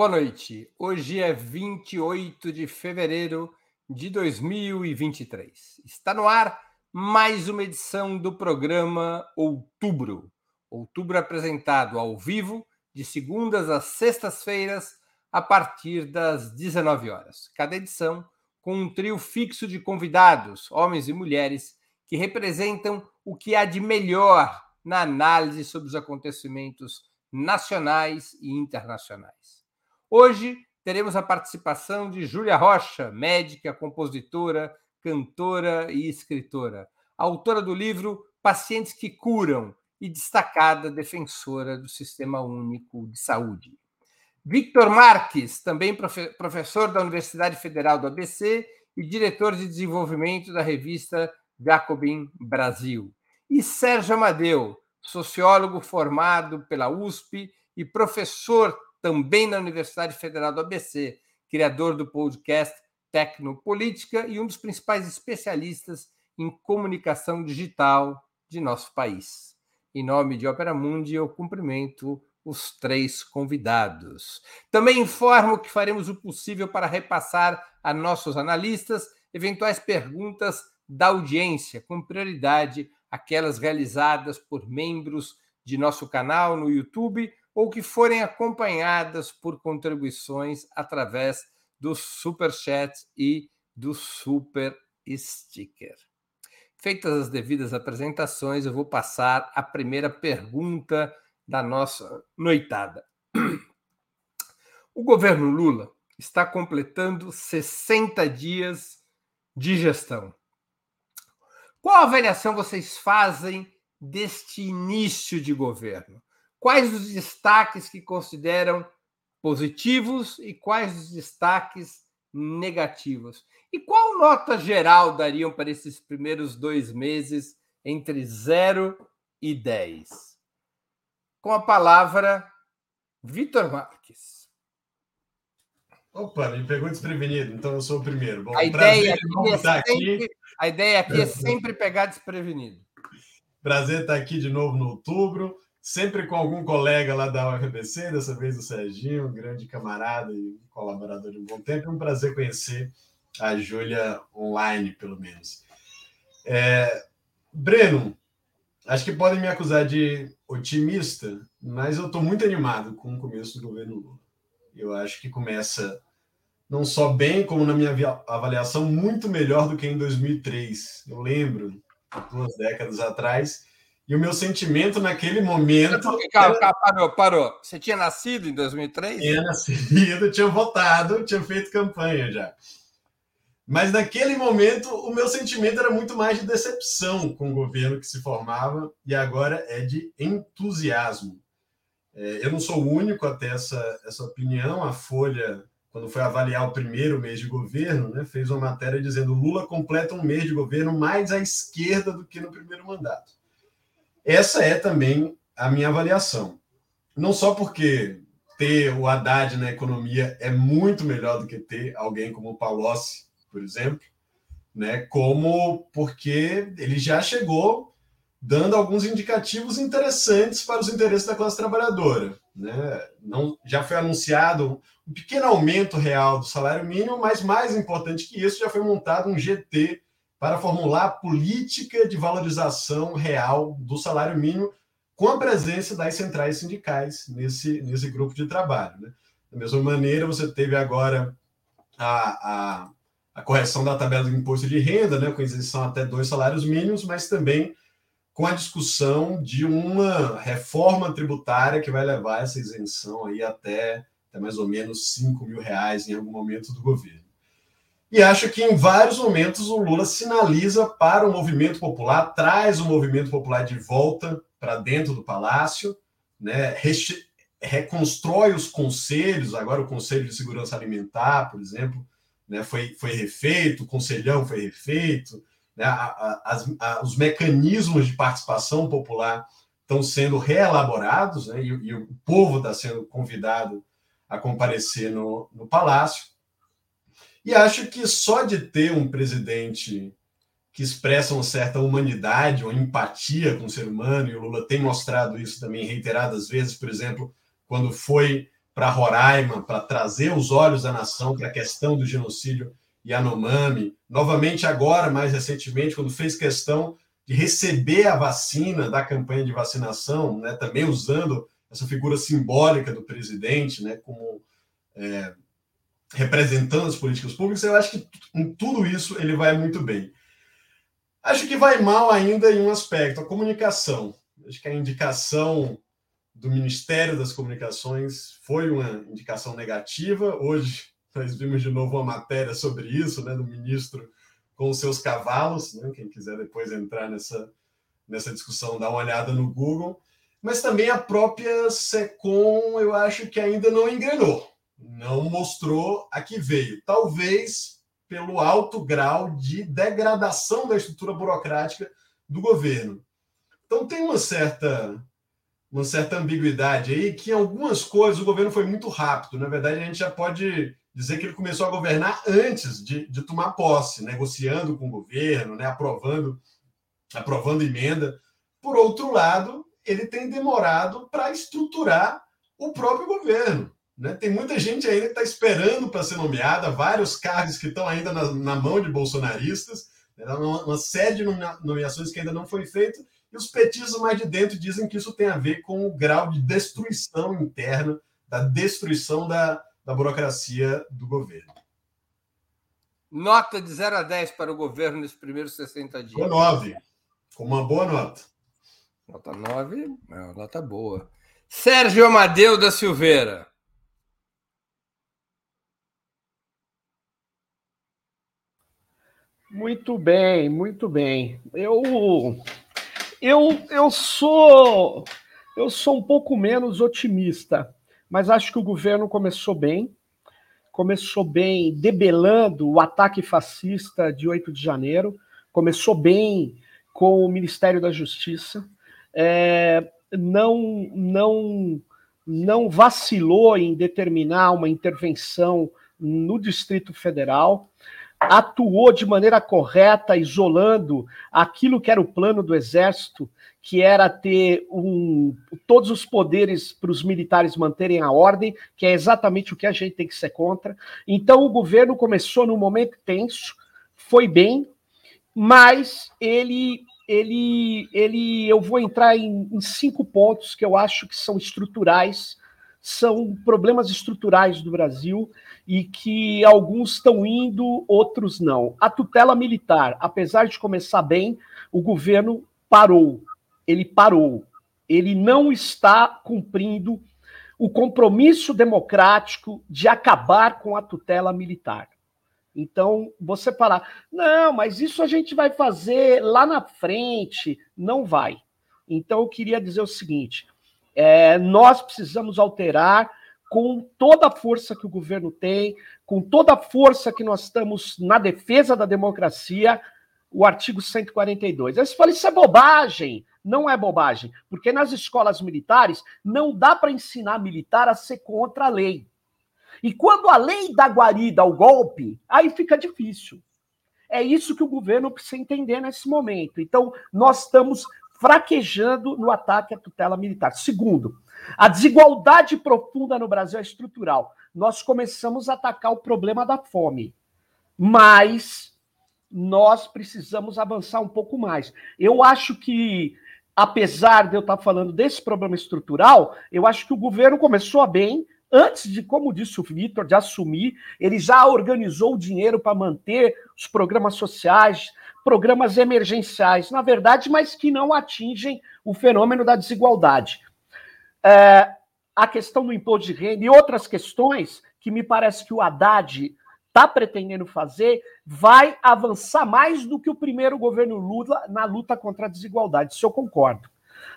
Boa noite. Hoje é 28 de fevereiro de 2023. Está no ar mais uma edição do programa Outubro. Outubro apresentado ao vivo, de segundas às sextas-feiras, a partir das 19 horas. Cada edição com um trio fixo de convidados, homens e mulheres, que representam o que há de melhor na análise sobre os acontecimentos nacionais e internacionais. Hoje teremos a participação de Júlia Rocha, médica, compositora, cantora e escritora, autora do livro Pacientes que Curam e destacada defensora do Sistema Único de Saúde. Victor Marques, também professor da Universidade Federal do ABC e diretor de desenvolvimento da revista Jacobin Brasil. E Sérgio Amadeu, sociólogo formado pela USP e professor também na Universidade Federal do ABC, criador do podcast Tecnopolítica e um dos principais especialistas em comunicação digital de nosso país. Em nome de Opera Mundi, eu cumprimento os três convidados. Também informo que faremos o possível para repassar a nossos analistas eventuais perguntas da audiência, com prioridade aquelas realizadas por membros de nosso canal no YouTube ou que forem acompanhadas por contribuições através do Super Chat e do Super Sticker. Feitas as devidas apresentações, eu vou passar a primeira pergunta da nossa noitada. O governo Lula está completando 60 dias de gestão. Qual avaliação vocês fazem deste início de governo? Quais os destaques que consideram positivos e quais os destaques negativos? E qual nota geral dariam para esses primeiros dois meses entre 0 e 10? Com a palavra, Vitor Marques. Opa, me pegou desprevenido, então eu sou o primeiro. Bom, a, ideia aqui é sempre, aqui. a ideia aqui é sempre pegar desprevenido. Prazer estar aqui de novo no outubro sempre com algum colega lá da UFBC, dessa vez o Serginho, um grande camarada e colaborador de um bom tempo. É um prazer conhecer a Júlia online, pelo menos. É, Breno, acho que podem me acusar de otimista, mas eu estou muito animado com o começo do governo Lula. Eu acho que começa não só bem, como na minha avaliação, muito melhor do que em 2003. Eu lembro, duas décadas atrás, e o meu sentimento naquele momento. Calma, calma, parou, parou. Você tinha nascido em 2003? Tinha nascido, tinha votado, tinha feito campanha já. Mas naquele momento, o meu sentimento era muito mais de decepção com o governo que se formava, e agora é de entusiasmo. É, eu não sou o único a ter essa, essa opinião. A Folha, quando foi avaliar o primeiro mês de governo, né, fez uma matéria dizendo Lula completa um mês de governo mais à esquerda do que no primeiro mandato. Essa é também a minha avaliação. Não só porque ter o Haddad na economia é muito melhor do que ter alguém como o Palocci, por exemplo, né? como porque ele já chegou dando alguns indicativos interessantes para os interesses da classe trabalhadora. Né? Não, já foi anunciado um pequeno aumento real do salário mínimo, mas mais importante que isso, já foi montado um GT para formular política de valorização real do salário mínimo com a presença das centrais sindicais nesse, nesse grupo de trabalho. Né? Da mesma maneira, você teve agora a, a, a, correção da tabela do imposto de renda, né, com isenção até dois salários mínimos, mas também com a discussão de uma reforma tributária que vai levar essa isenção aí até, até mais ou menos 5 mil reais em algum momento do governo. E acho que em vários momentos o Lula sinaliza para o movimento popular, traz o movimento popular de volta para dentro do palácio, né? reconstrói os conselhos, agora o Conselho de Segurança Alimentar, por exemplo, né? foi, foi refeito, o Conselhão foi refeito, né? a, a, a, os mecanismos de participação popular estão sendo reelaborados, né? e, e o povo está sendo convidado a comparecer no, no palácio. E acho que só de ter um presidente que expressa uma certa humanidade, uma empatia com o ser humano, e o Lula tem mostrado isso também reiteradas vezes, por exemplo, quando foi para Roraima, para trazer os olhos da nação para a questão do genocídio Yanomami. Novamente, agora, mais recentemente, quando fez questão de receber a vacina da campanha de vacinação, né, também usando essa figura simbólica do presidente, né, como é, representando as políticas públicas, eu acho que em tudo isso ele vai muito bem. Acho que vai mal ainda em um aspecto, a comunicação. Acho que a indicação do Ministério das Comunicações foi uma indicação negativa. Hoje nós vimos de novo uma matéria sobre isso, né, do ministro com os seus cavalos. Né? Quem quiser depois entrar nessa, nessa discussão, dá uma olhada no Google. Mas também a própria SECOM, eu acho que ainda não engrenou, não mostrou a que veio. Talvez pelo alto grau de degradação da estrutura burocrática do governo. Então tem uma certa uma certa ambiguidade aí que em algumas coisas o governo foi muito rápido. Na verdade, a gente já pode dizer que ele começou a governar antes de, de tomar posse, negociando com o governo, né, aprovando, aprovando emenda. Por outro lado, ele tem demorado para estruturar o próprio governo. Né? Tem muita gente ainda que está esperando para ser nomeada, vários cargos que estão ainda na, na mão de bolsonaristas, né? uma, uma série de nomeações que ainda não foi feita, e os petistas mais de dentro dizem que isso tem a ver com o grau de destruição interna, da destruição da, da burocracia do governo. Nota de 0 a 10 para o governo nesses primeiros 60 dias. Com 9. Com uma boa nota. Nota 9, é uma nota boa. Sérgio Amadeu da Silveira. Muito bem, muito bem. Eu eu, eu sou eu sou um pouco menos otimista mas acho que o governo começou bem, começou bem debelando o ataque fascista de 8 de janeiro, começou bem com o Ministério da Justiça, é, não, não, não vacilou em determinar uma intervenção no Distrito Federal, atuou de maneira correta, isolando aquilo que era o plano do Exército que era ter um, todos os poderes para os militares manterem a ordem, que é exatamente o que a gente tem que ser contra. Então, o governo começou num momento tenso, foi bem, mas ele, ele, ele, eu vou entrar em, em cinco pontos que eu acho que são estruturais, são problemas estruturais do Brasil e que alguns estão indo, outros não. A tutela militar, apesar de começar bem, o governo parou ele parou. Ele não está cumprindo o compromisso democrático de acabar com a tutela militar. Então, você falar, não, mas isso a gente vai fazer lá na frente. Não vai. Então, eu queria dizer o seguinte: é, nós precisamos alterar com toda a força que o governo tem, com toda a força que nós estamos na defesa da democracia, o artigo 142. Aí você fala, isso é bobagem. Não é bobagem, porque nas escolas militares não dá para ensinar militar a ser contra a lei. E quando a lei dá guarida ao golpe, aí fica difícil. É isso que o governo precisa entender nesse momento. Então, nós estamos fraquejando no ataque à tutela militar. Segundo, a desigualdade profunda no Brasil é estrutural. Nós começamos a atacar o problema da fome, mas nós precisamos avançar um pouco mais. Eu acho que apesar de eu estar falando desse problema estrutural, eu acho que o governo começou bem, antes de, como disse o Vitor, de assumir, ele já organizou o dinheiro para manter os programas sociais, programas emergenciais, na verdade, mas que não atingem o fenômeno da desigualdade. É, a questão do imposto de renda e outras questões que me parece que o Haddad está pretendendo fazer vai avançar mais do que o primeiro governo Lula na luta contra a desigualdade. Isso eu concordo.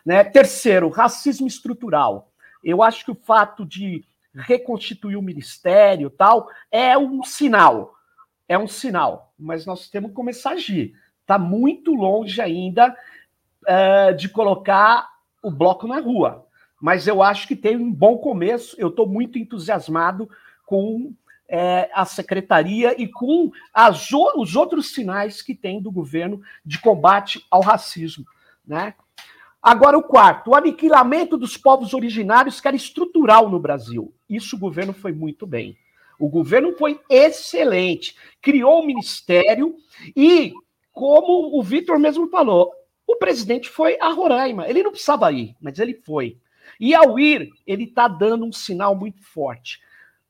Né? Terceiro, racismo estrutural. Eu acho que o fato de reconstituir o ministério tal é um sinal. É um sinal, mas nós temos que começar a agir. Está muito longe ainda uh, de colocar o bloco na rua. Mas eu acho que tem um bom começo. Eu estou muito entusiasmado com é, a secretaria e com as, os outros sinais que tem do governo de combate ao racismo. Né? Agora, o quarto, o aniquilamento dos povos originários, que era estrutural no Brasil. Isso o governo foi muito bem. O governo foi excelente, criou o um ministério e, como o Vitor mesmo falou, o presidente foi a Roraima. Ele não precisava ir, mas ele foi. E ao ir, ele está dando um sinal muito forte.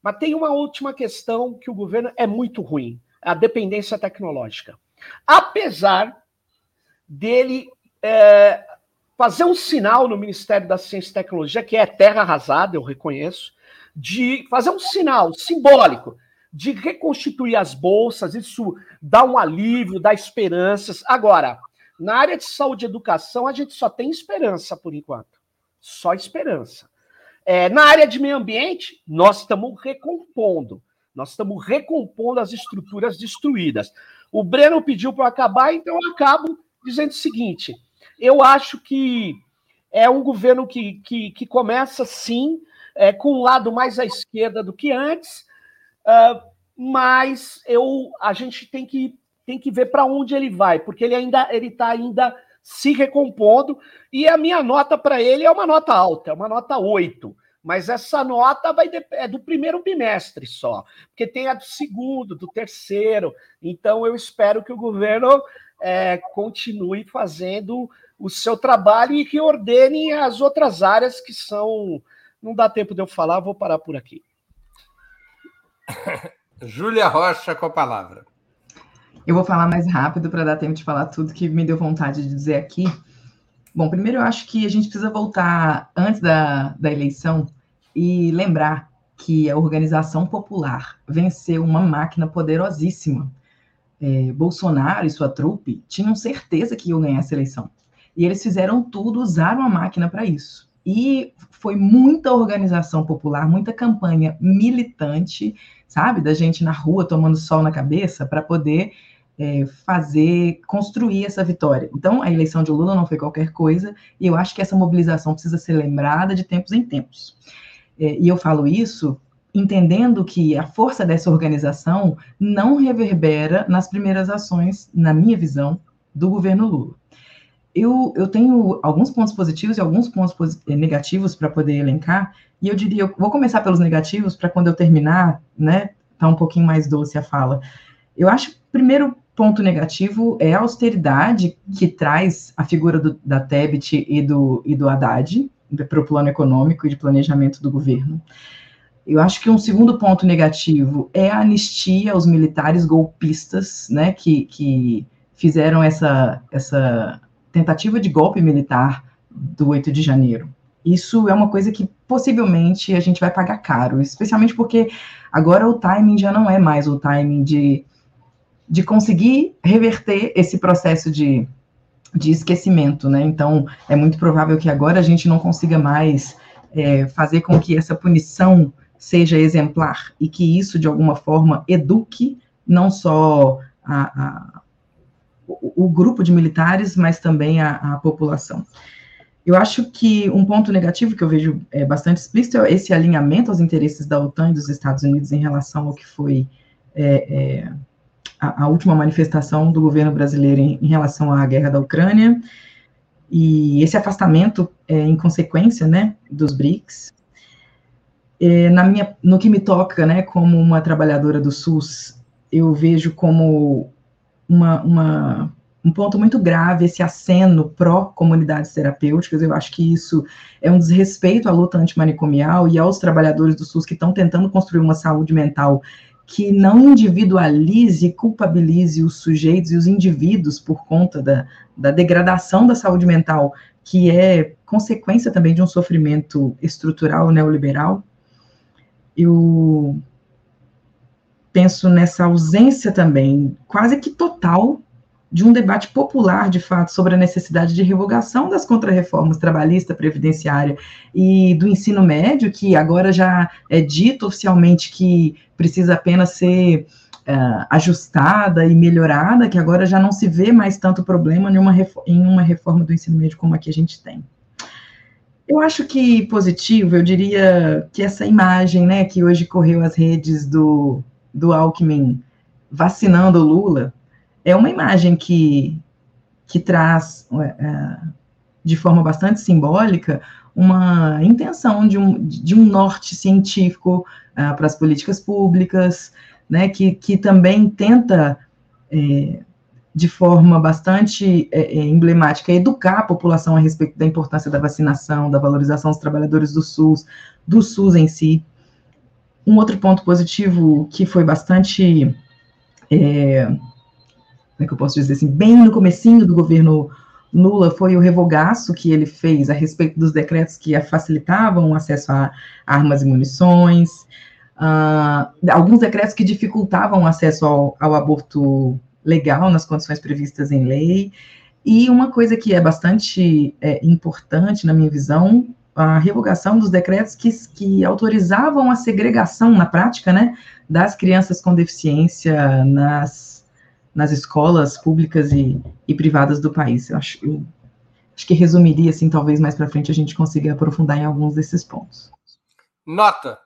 Mas tem uma última questão que o governo é muito ruim: a dependência tecnológica. Apesar dele é, fazer um sinal no Ministério da Ciência e Tecnologia, que é terra arrasada, eu reconheço, de fazer um sinal simbólico de reconstituir as bolsas, isso dá um alívio, dá esperanças. Agora, na área de saúde e educação, a gente só tem esperança por enquanto. Só esperança. É, na área de meio ambiente, nós estamos recompondo. Nós estamos recompondo as estruturas destruídas. O Breno pediu para acabar, então eu acabo dizendo o seguinte: eu acho que é um governo que, que, que começa, sim, é, com um lado mais à esquerda do que antes, uh, mas eu, a gente tem que, tem que ver para onde ele vai, porque ele ainda ele está ainda se recompondo, e a minha nota para ele é uma nota alta, é uma nota 8. Mas essa nota vai de, é do primeiro bimestre só, porque tem a do segundo, do terceiro. Então eu espero que o governo é, continue fazendo o seu trabalho e que ordene as outras áreas que são. Não dá tempo de eu falar, vou parar por aqui. Júlia Rocha com a palavra. Eu vou falar mais rápido para dar tempo de falar tudo que me deu vontade de dizer aqui. Bom, primeiro eu acho que a gente precisa voltar antes da, da eleição e lembrar que a organização popular venceu uma máquina poderosíssima. É, Bolsonaro e sua trupe tinham certeza que iam ganhar essa eleição. E eles fizeram tudo, usaram a máquina para isso. E foi muita organização popular, muita campanha militante, sabe? Da gente na rua tomando sol na cabeça para poder é, fazer, construir essa vitória. Então, a eleição de Lula não foi qualquer coisa, e eu acho que essa mobilização precisa ser lembrada de tempos em tempos. É, e eu falo isso entendendo que a força dessa organização não reverbera nas primeiras ações, na minha visão, do governo Lula. Eu, eu tenho alguns pontos positivos e alguns pontos eh, negativos para poder elencar, e eu diria, eu vou começar pelos negativos para quando eu terminar, né, tá um pouquinho mais doce a fala. Eu acho, primeiro ponto negativo é a austeridade que traz a figura do, da Tebet e do, e do Haddad para o plano econômico e de planejamento do governo. Eu acho que um segundo ponto negativo é a anistia aos militares golpistas, né, que, que fizeram essa, essa tentativa de golpe militar do 8 de janeiro. Isso é uma coisa que possivelmente a gente vai pagar caro, especialmente porque agora o timing já não é mais o timing de, de conseguir reverter esse processo de, de esquecimento, né? Então, é muito provável que agora a gente não consiga mais é, fazer com que essa punição seja exemplar e que isso, de alguma forma, eduque não só a, a, o, o, grupo de militares, mas também a, a, população. Eu acho que um ponto negativo que eu vejo é, bastante explícito é esse alinhamento aos interesses da OTAN e dos Estados Unidos em relação ao que foi é, é, a, a, última manifestação do governo brasileiro em, em, relação à guerra da Ucrânia, e esse afastamento é, em consequência né, dos BRICS, é, na minha, no que me toca, né, como uma trabalhadora do SUS, eu vejo como uma, uma, um ponto muito grave esse aceno pró-comunidades terapêuticas. Eu acho que isso é um desrespeito à luta antimanicomial e aos trabalhadores do SUS que estão tentando construir uma saúde mental que não individualize e culpabilize os sujeitos e os indivíduos por conta da, da degradação da saúde mental, que é consequência também de um sofrimento estrutural neoliberal eu penso nessa ausência também, quase que total, de um debate popular, de fato, sobre a necessidade de revogação das contrarreformas trabalhista, previdenciária e do ensino médio, que agora já é dito oficialmente que precisa apenas ser uh, ajustada e melhorada, que agora já não se vê mais tanto problema em uma, em uma reforma do ensino médio como a que a gente tem. Eu acho que positivo, eu diria que essa imagem, né, que hoje correu as redes do, do Alckmin vacinando o Lula, é uma imagem que, que traz é, de forma bastante simbólica, uma intenção de um, de um norte científico uh, para as políticas públicas, né, que, que também tenta, é, de forma bastante é, é, emblemática, educar a população a respeito da importância da vacinação, da valorização dos trabalhadores do SUS, do SUS em si. Um outro ponto positivo que foi bastante, é, como é que eu posso dizer assim, bem no comecinho do governo Lula foi o revogaço que ele fez a respeito dos decretos que facilitavam o acesso a armas e munições, uh, alguns decretos que dificultavam o acesso ao, ao, aborto legal nas condições previstas em lei, e uma coisa que é bastante é, importante na minha visão, a revogação dos decretos que, que autorizavam a segregação na prática, né, das crianças com deficiência nas nas escolas públicas e, e privadas do país. Eu acho, eu acho que resumiria, assim, talvez mais para frente a gente consiga aprofundar em alguns desses pontos. Nota.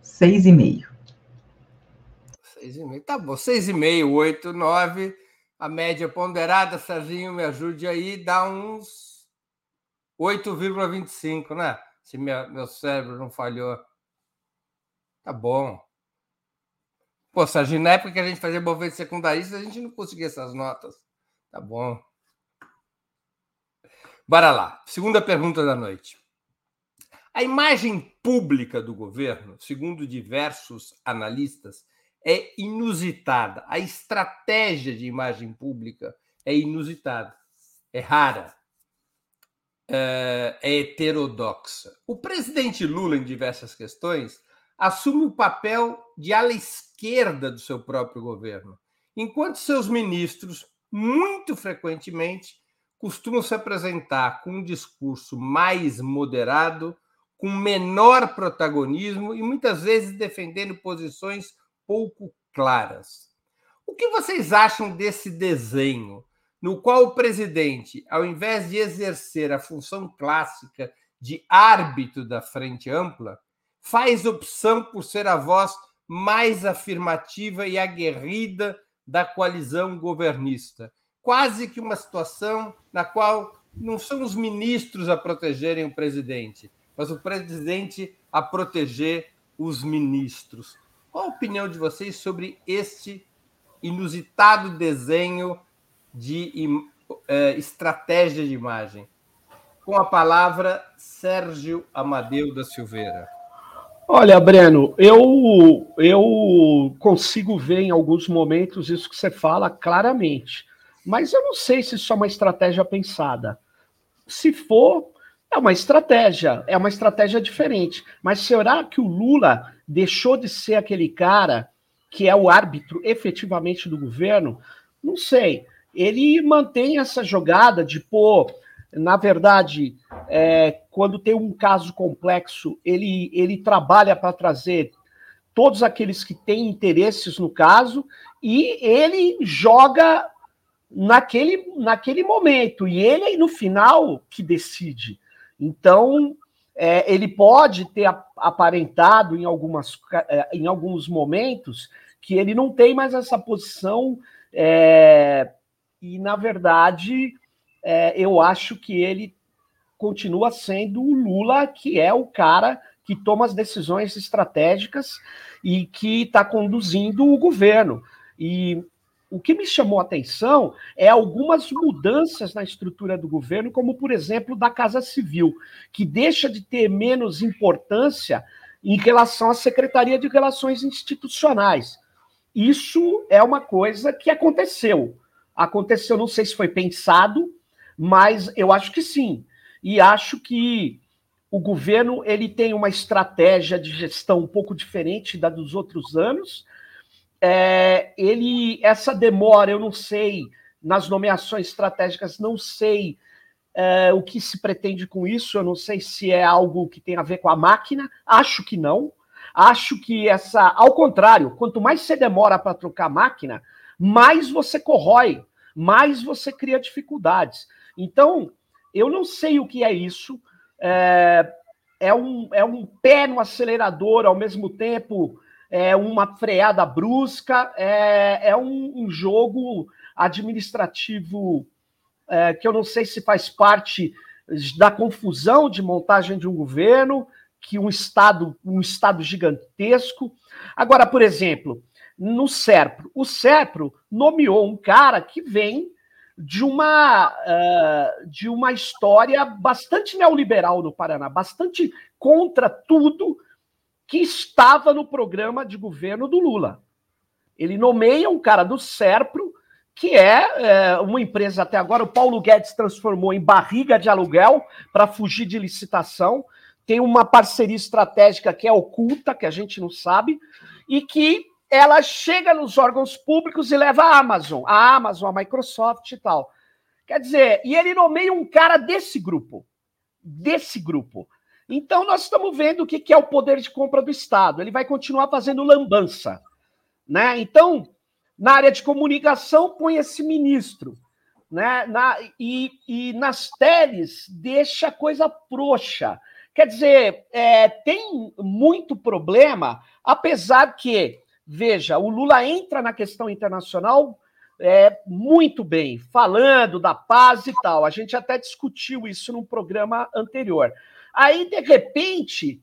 Seis e meio. Seis e meio, tá bom. Seis e meio, oito, nove. A média ponderada, Serginho, me ajude aí, dá uns 8,25, né? Se minha, meu cérebro não falhou. Tá bom. Pô, Sérgio, na época que a gente fazia movimento secundarista, a gente não conseguia essas notas. Tá bom. Bora lá. Segunda pergunta da noite. A imagem pública do governo, segundo diversos analistas, é inusitada. A estratégia de imagem pública é inusitada, é rara, é, é heterodoxa. O presidente Lula, em diversas questões, assume o papel de ala esquerda do seu próprio governo, enquanto seus ministros, muito frequentemente, costumam se apresentar com um discurso mais moderado, com menor protagonismo e muitas vezes defendendo posições pouco claras. O que vocês acham desse desenho, no qual o presidente, ao invés de exercer a função clássica de árbitro da frente ampla, faz opção por ser a voz mais afirmativa e aguerrida da coalizão governista. Quase que uma situação na qual não são os ministros a protegerem o presidente, mas o presidente a proteger os ministros. Qual a opinião de vocês sobre este inusitado desenho de eh, estratégia de imagem? Com a palavra, Sérgio Amadeu da Silveira. Olha, Breno, eu, eu consigo ver em alguns momentos isso que você fala claramente, mas eu não sei se isso é uma estratégia pensada. Se for, é uma estratégia, é uma estratégia diferente. Mas será que o Lula deixou de ser aquele cara que é o árbitro efetivamente do governo? Não sei. Ele mantém essa jogada de pôr na verdade, é, quando tem um caso complexo, ele, ele trabalha para trazer todos aqueles que têm interesses no caso e ele joga naquele, naquele momento. E ele, no final, que decide. Então, é, ele pode ter aparentado em, algumas, é, em alguns momentos que ele não tem mais essa posição. É, e, na verdade, é, eu acho que ele continua sendo o Lula, que é o cara que toma as decisões estratégicas e que está conduzindo o governo. E o que me chamou a atenção é algumas mudanças na estrutura do governo, como, por exemplo, da Casa Civil, que deixa de ter menos importância em relação à Secretaria de Relações Institucionais. Isso é uma coisa que aconteceu. Aconteceu, não sei se foi pensado, mas eu acho que sim. E acho que o governo ele tem uma estratégia de gestão um pouco diferente da dos outros anos. É, ele essa demora, eu não sei nas nomeações estratégicas, não sei é, o que se pretende com isso. Eu não sei se é algo que tem a ver com a máquina. Acho que não. Acho que essa, ao contrário, quanto mais você demora para trocar a máquina, mais você corrói, mais você cria dificuldades. Então, eu não sei o que é isso. É, é, um, é um pé no acelerador, ao mesmo tempo é uma freada brusca, é, é um, um jogo administrativo é, que eu não sei se faz parte da confusão de montagem de um governo, que um estado, um estado gigantesco. Agora, por exemplo, no SERPRO, o SERPRO nomeou um cara que vem de uma, uh, de uma história bastante neoliberal no Paraná, bastante contra tudo que estava no programa de governo do Lula. Ele nomeia um cara do SERPRO, que é, é uma empresa até agora, o Paulo Guedes transformou em barriga de aluguel para fugir de licitação. Tem uma parceria estratégica que é oculta, que a gente não sabe, e que ela chega nos órgãos públicos e leva a Amazon, a Amazon, a Microsoft e tal. Quer dizer, e ele nomeia um cara desse grupo, desse grupo. Então nós estamos vendo o que é o poder de compra do Estado. Ele vai continuar fazendo lambança, né? Então, na área de comunicação põe esse ministro, né? Na, e, e nas teles deixa a coisa frouxa. Quer dizer, é, tem muito problema, apesar que Veja, o Lula entra na questão internacional é, muito bem, falando da paz e tal. A gente até discutiu isso num programa anterior. Aí, de repente,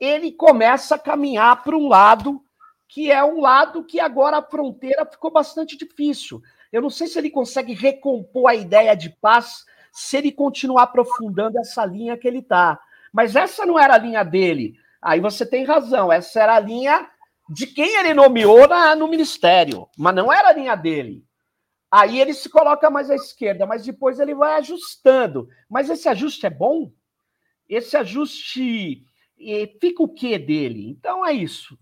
ele começa a caminhar para um lado que é um lado que agora a fronteira ficou bastante difícil. Eu não sei se ele consegue recompor a ideia de paz se ele continuar aprofundando essa linha que ele está. Mas essa não era a linha dele. Aí você tem razão, essa era a linha de quem ele nomeou na, no ministério, mas não era a linha dele. Aí ele se coloca mais à esquerda, mas depois ele vai ajustando. Mas esse ajuste é bom? Esse ajuste fica o que dele? Então é isso.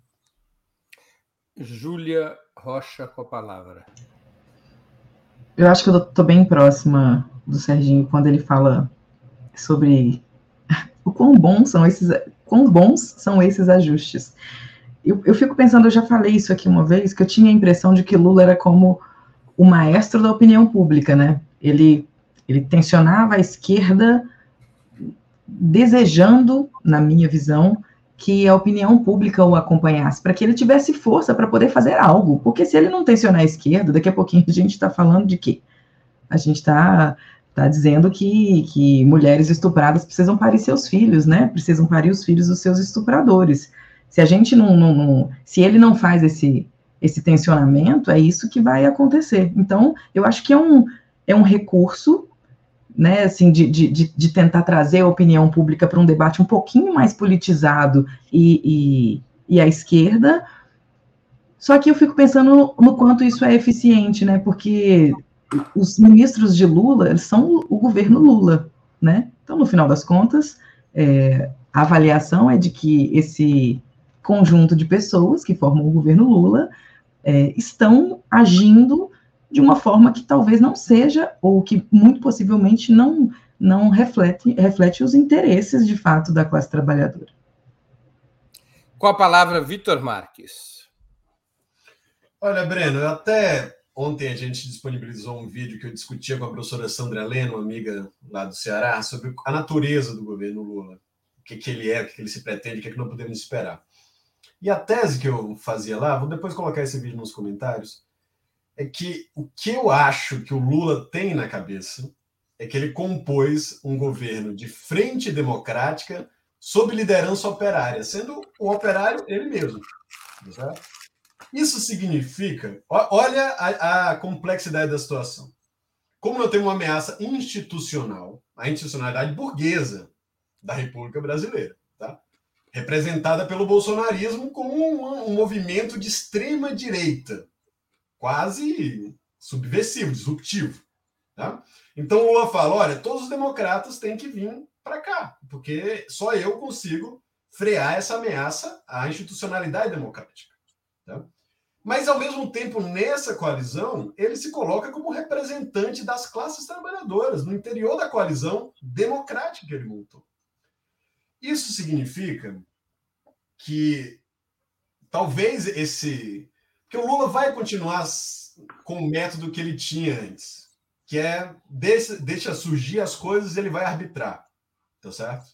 Júlia Rocha com a palavra. Eu acho que eu estou bem próxima do Serginho quando ele fala sobre o quão bons são esses, quão bons são esses ajustes eu, eu fico pensando, eu já falei isso aqui uma vez, que eu tinha a impressão de que Lula era como o maestro da opinião pública, né? Ele, ele tensionava a esquerda desejando, na minha visão, que a opinião pública o acompanhasse, para que ele tivesse força para poder fazer algo. Porque se ele não tensionar a esquerda, daqui a pouquinho a gente está falando de quê? A gente está tá dizendo que, que mulheres estupradas precisam parir seus filhos, né? Precisam parir os filhos dos seus estupradores. Se a gente não, não, não, se ele não faz esse, esse tensionamento, é isso que vai acontecer. Então, eu acho que é um, é um recurso, né, assim, de, de, de tentar trazer a opinião pública para um debate um pouquinho mais politizado e, e, e à esquerda. Só que eu fico pensando no quanto isso é eficiente, né, porque os ministros de Lula, eles são o governo Lula, né? Então, no final das contas, é, a avaliação é de que esse conjunto de pessoas que formam o governo Lula é, estão agindo de uma forma que talvez não seja, ou que muito possivelmente não, não reflete, reflete os interesses de fato da classe trabalhadora. Com a palavra, Vitor Marques. Olha, Breno, até ontem a gente disponibilizou um vídeo que eu discutia com a professora Sandra Leno, amiga lá do Ceará, sobre a natureza do governo Lula. O que, que ele é, o que, que ele se pretende, o que, que não podemos esperar. E a tese que eu fazia lá, vou depois colocar esse vídeo nos comentários, é que o que eu acho que o Lula tem na cabeça é que ele compôs um governo de frente democrática sob liderança operária, sendo o operário ele mesmo. Certo? Isso significa, olha a, a complexidade da situação. Como eu tenho uma ameaça institucional, a institucionalidade burguesa da República Brasileira, tá? Representada pelo bolsonarismo como um, um movimento de extrema direita, quase subversivo, disruptivo. Tá? Então o Lula fala: olha, todos os democratas têm que vir para cá, porque só eu consigo frear essa ameaça à institucionalidade democrática. Tá? Mas, ao mesmo tempo, nessa coalizão, ele se coloca como representante das classes trabalhadoras, no interior da coalizão democrática que ele montou. Isso significa que talvez esse. que o Lula vai continuar com o método que ele tinha antes, que é deixa, deixa surgir as coisas e ele vai arbitrar. Tá certo?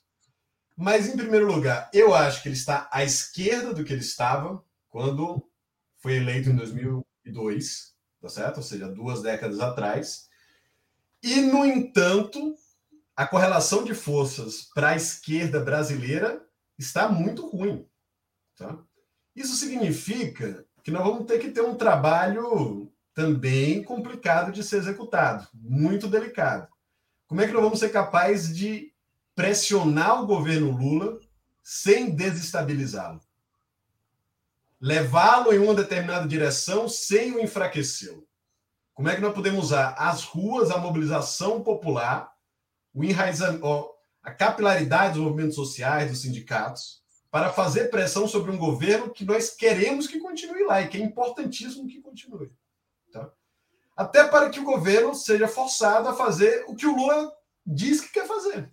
Mas, em primeiro lugar, eu acho que ele está à esquerda do que ele estava quando foi eleito em 2002, tá certo? Ou seja, duas décadas atrás. E, no entanto, a correlação de forças para a esquerda brasileira está muito ruim. Tá? Isso significa que nós vamos ter que ter um trabalho também complicado de ser executado, muito delicado. Como é que nós vamos ser capazes de pressionar o governo Lula sem desestabilizá-lo? Levá-lo em uma determinada direção sem o enfraquecê-lo? Como é que nós podemos usar as ruas, a mobilização popular, o enraizamento, a capilaridade dos movimentos sociais, dos sindicatos, para fazer pressão sobre um governo que nós queremos que continue lá e que é importantíssimo que continue. Tá? Até para que o governo seja forçado a fazer o que o Lula diz que quer fazer.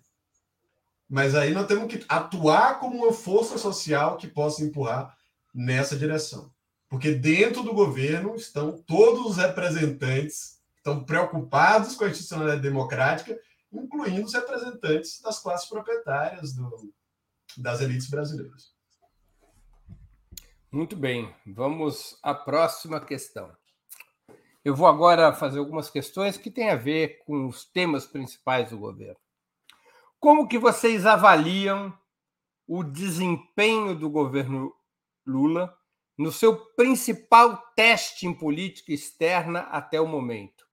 Mas aí nós temos que atuar como uma força social que possa empurrar nessa direção. Porque dentro do governo estão todos os representantes estão preocupados com a institucionalidade democrática, incluindo os representantes das classes proprietárias, do, das elites brasileiras. Muito bem, vamos à próxima questão. Eu vou agora fazer algumas questões que têm a ver com os temas principais do governo. Como que vocês avaliam o desempenho do governo Lula no seu principal teste em política externa até o momento?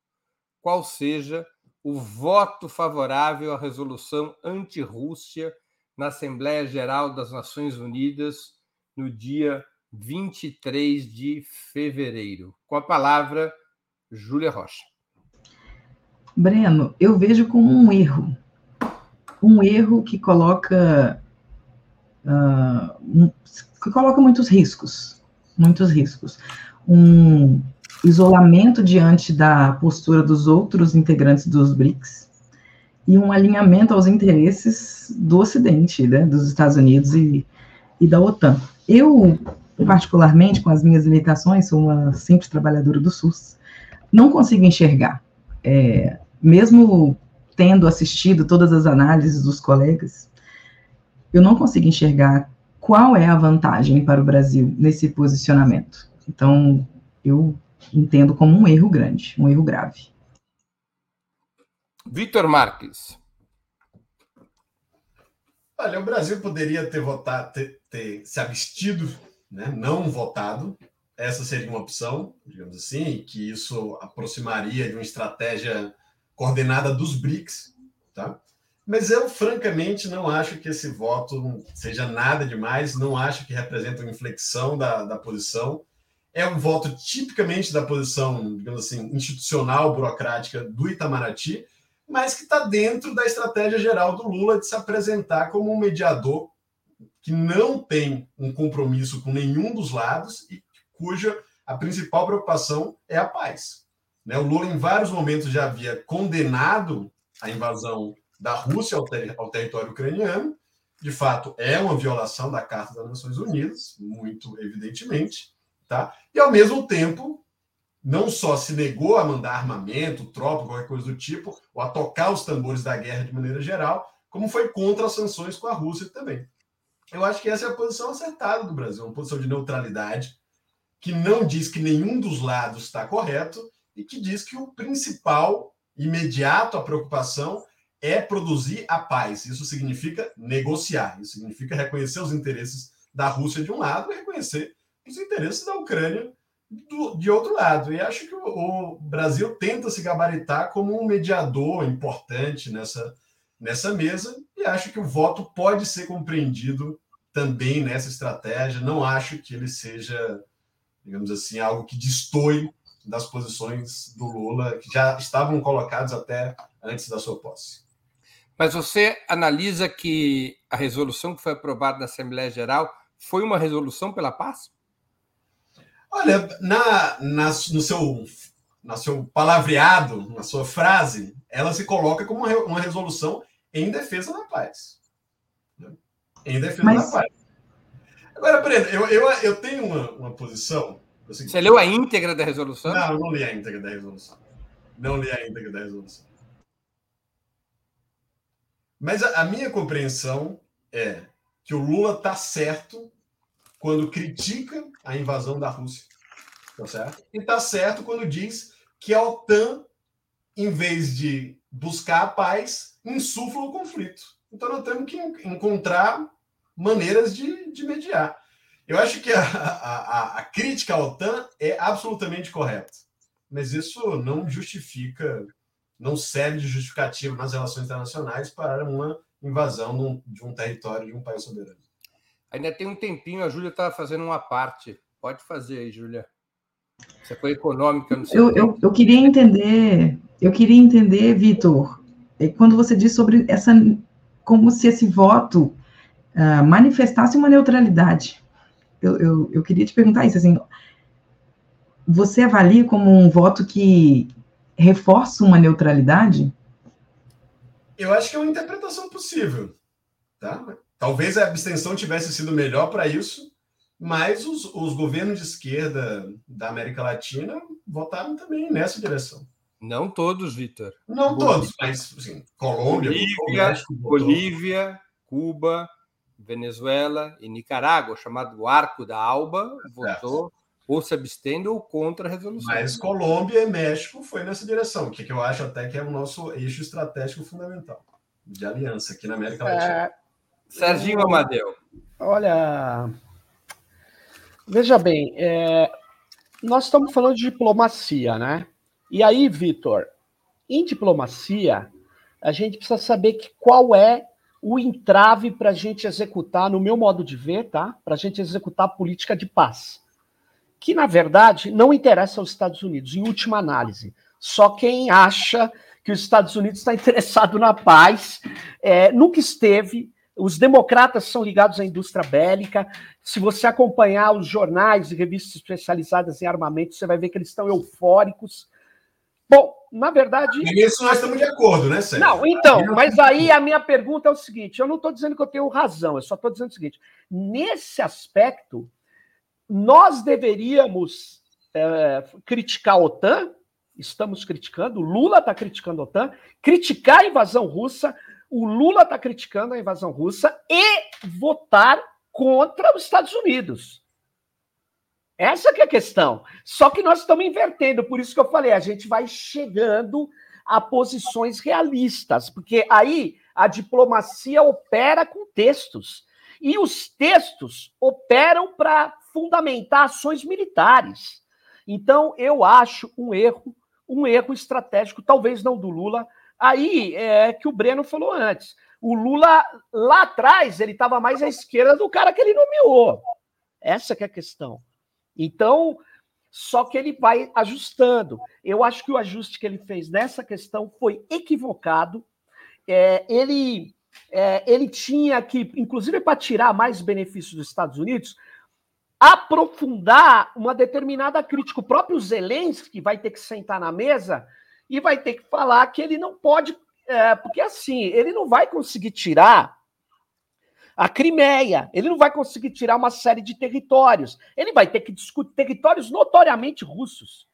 Qual seja o voto favorável à resolução anti-Rússia na Assembleia Geral das Nações Unidas no dia 23 de fevereiro. Com a palavra, Júlia Rocha. Breno, eu vejo como um erro. Um erro que coloca. Uh, que coloca muitos riscos. Muitos riscos. Um isolamento diante da postura dos outros integrantes dos BRICS e um alinhamento aos interesses do Ocidente, né, dos Estados Unidos e, e da OTAN. Eu, particularmente, com as minhas limitações, sou uma simples trabalhadora do SUS, não consigo enxergar, é, mesmo tendo assistido todas as análises dos colegas, eu não consigo enxergar qual é a vantagem para o Brasil nesse posicionamento. Então, eu entendo como um erro grande, um erro grave. Vitor Marques. Olha, o Brasil poderia ter votado, ter, ter se abstido, né? não votado. Essa seria uma opção, digamos assim, que isso aproximaria de uma estratégia coordenada dos BRICS, tá? Mas eu, francamente, não acho que esse voto seja nada demais, não acho que representa uma inflexão da, da posição. É um voto tipicamente da posição, digamos assim, institucional, burocrática do Itamaraty, mas que está dentro da estratégia geral do Lula de se apresentar como um mediador que não tem um compromisso com nenhum dos lados e cuja a principal preocupação é a paz. Né? O Lula, em vários momentos, já havia condenado a invasão da Rússia ao, ter ao território ucraniano. De fato, é uma violação da Carta das Nações Unidas, muito evidentemente. Tá? E, ao mesmo tempo, não só se negou a mandar armamento, tropa, qualquer coisa do tipo, ou a tocar os tambores da guerra de maneira geral, como foi contra as sanções com a Rússia também. Eu acho que essa é a posição acertada do Brasil, uma posição de neutralidade, que não diz que nenhum dos lados está correto e que diz que o principal, imediato, a preocupação é produzir a paz. Isso significa negociar, isso significa reconhecer os interesses da Rússia de um lado e reconhecer os interesses da Ucrânia do, de outro lado. E acho que o, o, Brasil tenta se gabaritar como um mediador importante nessa, nessa mesa, e acho que o voto pode ser compreendido também nessa estratégia. Não acho que ele seja, digamos assim, algo que destoie das posições do Lula, que já estavam colocadas até antes da sua posse. Mas você analisa que a resolução que foi aprovada na Assembleia Geral foi uma resolução pela paz? Olha, na, na, no seu, na seu palavreado, na sua frase, ela se coloca como uma, uma resolução em defesa da paz. Né? Em defesa Mas... da paz. Agora, Breno, eu, eu, eu tenho uma, uma posição. Assim, Você leu a íntegra da resolução? Não, eu não li a íntegra da resolução. Não li a íntegra da resolução. Mas a, a minha compreensão é que o Lula está certo quando critica a invasão da Rússia. Tá certo? E está certo quando diz que a OTAN em vez de buscar a paz, insuflam o conflito. Então nós temos que encontrar maneiras de, de mediar. Eu acho que a, a, a crítica à OTAN é absolutamente correta, mas isso não justifica, não serve de justificativa nas relações internacionais para uma invasão de um território de um país soberano. Ainda tem um tempinho, a Júlia está fazendo uma parte. Pode fazer aí, Júlia. Você foi econômica no eu, eu, eu, queria entender, eu queria entender, Vitor, é, quando você diz sobre essa, como se esse voto uh, manifestasse uma neutralidade. Eu, eu, eu queria te perguntar isso, assim, você avalia como um voto que reforça uma neutralidade? Eu acho que é uma interpretação possível, tá? Talvez a abstenção tivesse sido melhor para isso, mas os, os governos de esquerda da América Latina votaram também nessa direção. Não todos, Vitor. Não Bolívia. todos, mas assim, Colômbia, Bolívia, México, Bolívia, Cuba, Venezuela e Nicarágua, chamado Arco da Alba, votou ou se abstendo ou contra a resolução. Mas Colômbia e México foi nessa direção, que, que eu acho até que é o nosso eixo estratégico fundamental de aliança aqui na América Latina. É, Serginho Amadeu. Olha, veja bem, é, nós estamos falando de diplomacia, né? E aí, Vitor, em diplomacia, a gente precisa saber que qual é o entrave para a gente executar, no meu modo de ver, tá? Para a gente executar a política de paz. Que, na verdade, não interessa aos Estados Unidos, em última análise. Só quem acha que os Estados Unidos está interessado na paz é, nunca esteve, os democratas são ligados à indústria bélica. Se você acompanhar os jornais e revistas especializadas em armamento, você vai ver que eles estão eufóricos. Bom, na verdade. Isso nós estamos de acordo, né, Sérgio? Não, então, mas aí a minha pergunta é o seguinte: eu não estou dizendo que eu tenho razão, eu só estou dizendo o seguinte: nesse aspecto, nós deveríamos é, criticar a OTAN, estamos criticando, Lula está criticando a OTAN, criticar a invasão russa, o Lula está criticando a invasão russa e votar contra os Estados Unidos. Essa é a questão. Só que nós estamos invertendo, por isso que eu falei, a gente vai chegando a posições realistas, porque aí a diplomacia opera com textos. E os textos operam para fundamentar ações militares. Então, eu acho um erro, um erro estratégico, talvez não do Lula, Aí é que o Breno falou antes. O Lula, lá atrás, ele estava mais à esquerda do cara que ele nomeou. Essa que é a questão. Então, só que ele vai ajustando. Eu acho que o ajuste que ele fez nessa questão foi equivocado. É, ele, é, ele tinha que, inclusive para tirar mais benefícios dos Estados Unidos, aprofundar uma determinada crítica. O próprio Zelensky vai ter que sentar na mesa e vai ter que falar que ele não pode, é, porque assim, ele não vai conseguir tirar a Crimeia, ele não vai conseguir tirar uma série de territórios, ele vai ter que discutir territórios notoriamente russos.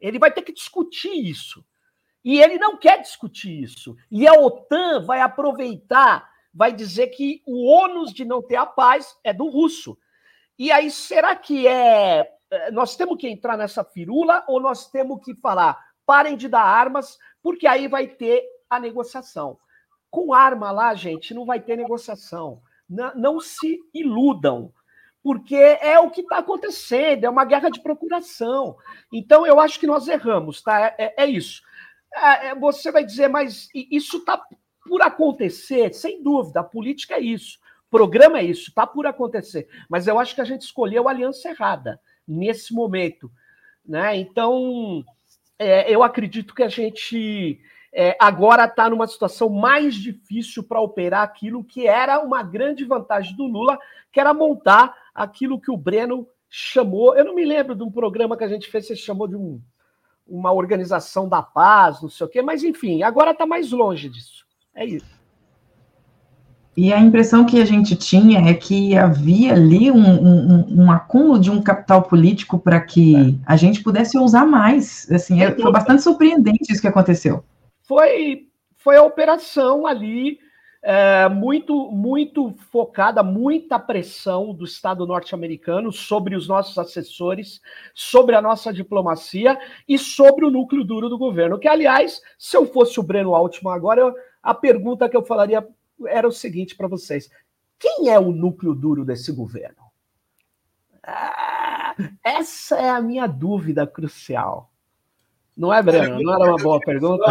Ele vai ter que discutir isso. E ele não quer discutir isso. E a OTAN vai aproveitar, vai dizer que o ônus de não ter a paz é do russo. E aí, será que é. é nós temos que entrar nessa firula ou nós temos que falar, parem de dar armas, porque aí vai ter a negociação. Com arma lá, gente, não vai ter negociação. Não, não se iludam, porque é o que está acontecendo, é uma guerra de procuração. Então, eu acho que nós erramos, tá? É, é, é isso. É, é você vai dizer, mas isso está por acontecer? Sem dúvida, a política é isso. O programa é isso, está por acontecer. Mas eu acho que a gente escolheu a aliança errada nesse momento. Né? Então, é, eu acredito que a gente é, agora está numa situação mais difícil para operar aquilo que era uma grande vantagem do Lula, que era montar aquilo que o Breno chamou. Eu não me lembro de um programa que a gente fez, você chamou de um, uma organização da paz, não sei o quê, mas enfim, agora está mais longe disso. É isso. E a impressão que a gente tinha é que havia ali um, um, um acúmulo de um capital político para que é. a gente pudesse usar mais. Assim, é, foi bastante surpreendente isso que aconteceu. Foi, foi a operação ali. é, muito, muito focada, muita pressão do Estado norte-americano sobre os nossos assessores, sobre a nossa diplomacia e sobre o núcleo duro do governo. Que, aliás, se eu fosse o Breno Altman agora, eu, a pergunta que eu falaria era o seguinte para vocês: quem é o núcleo duro desse governo? Ah, essa é a minha dúvida crucial. Não é, Breno? Não era uma boa pergunta?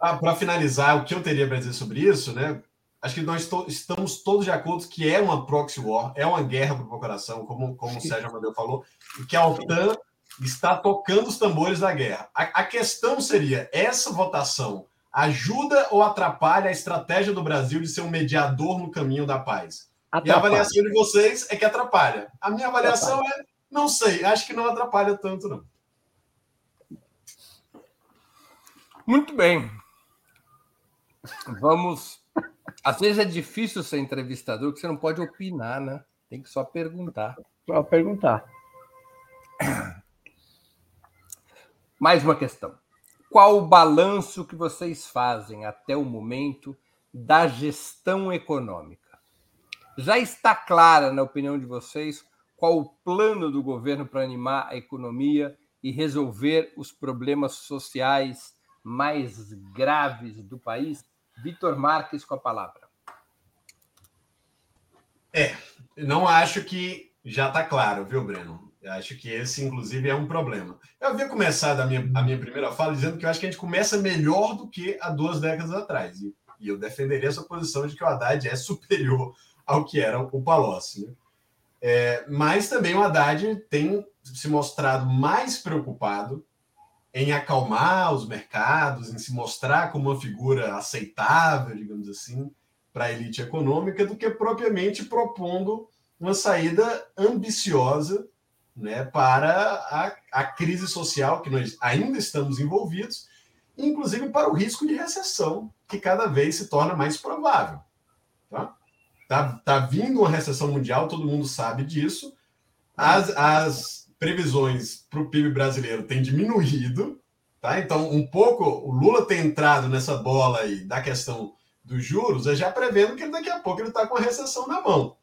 Ah, para finalizar, o que eu teria para dizer sobre isso, né? Acho que nós to estamos todos de acordo que é uma proxy war, é uma guerra por procuração, como, como o Sérgio Amadeu falou, e que a OTAN está tocando os tambores da guerra. A, a questão seria: essa votação ajuda ou atrapalha a estratégia do Brasil de ser um mediador no caminho da paz? Atrapalha. E a avaliação de vocês é que atrapalha. A minha avaliação atrapalha. é: não sei, acho que não atrapalha tanto, não. Muito bem. Vamos. Às vezes é difícil ser entrevistador, porque você não pode opinar, né? Tem que só perguntar. Só perguntar. Mais uma questão. Qual o balanço que vocês fazem até o momento da gestão econômica? Já está clara, na opinião de vocês, qual o plano do governo para animar a economia e resolver os problemas sociais mais graves do país? Vitor Marques com a palavra. É, não acho que já está claro, viu, Breno? Acho que esse, inclusive, é um problema. Eu havia começado a minha, a minha primeira fala dizendo que eu acho que a gente começa melhor do que há duas décadas atrás. E, e eu defenderia essa posição de que o Haddad é superior ao que era o Palocci. Né? É, mas também o Haddad tem se mostrado mais preocupado em acalmar os mercados, em se mostrar como uma figura aceitável, digamos assim, para a elite econômica, do que propriamente propondo uma saída ambiciosa né, para a, a crise social que nós ainda estamos envolvidos, inclusive para o risco de recessão, que cada vez se torna mais provável. Tá, tá, tá vindo uma recessão mundial, todo mundo sabe disso. As, as previsões para o PIB brasileiro têm diminuído, tá? Então, um pouco o Lula tem entrado nessa bola aí da questão dos juros, é já prevendo que daqui a pouco ele está com a recessão na mão.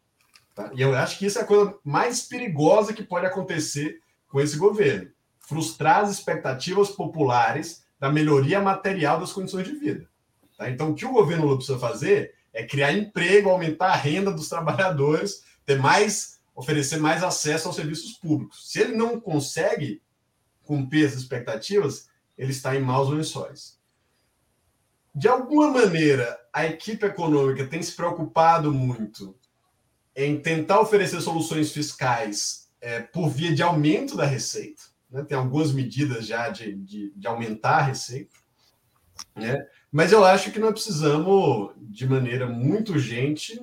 Tá? E eu acho que isso é a coisa mais perigosa que pode acontecer com esse governo. Frustrar as expectativas populares da melhoria material das condições de vida. Tá? Então, o que o governo Lula precisa fazer é criar emprego, aumentar a renda dos trabalhadores, ter mais oferecer mais acesso aos serviços públicos. Se ele não consegue cumprir essas expectativas, ele está em maus lençóis. De alguma maneira, a equipe econômica tem se preocupado muito em tentar oferecer soluções fiscais é, por via de aumento da receita. Né? Tem algumas medidas já de, de, de aumentar a receita. Né? Mas eu acho que nós precisamos, de maneira muito urgente,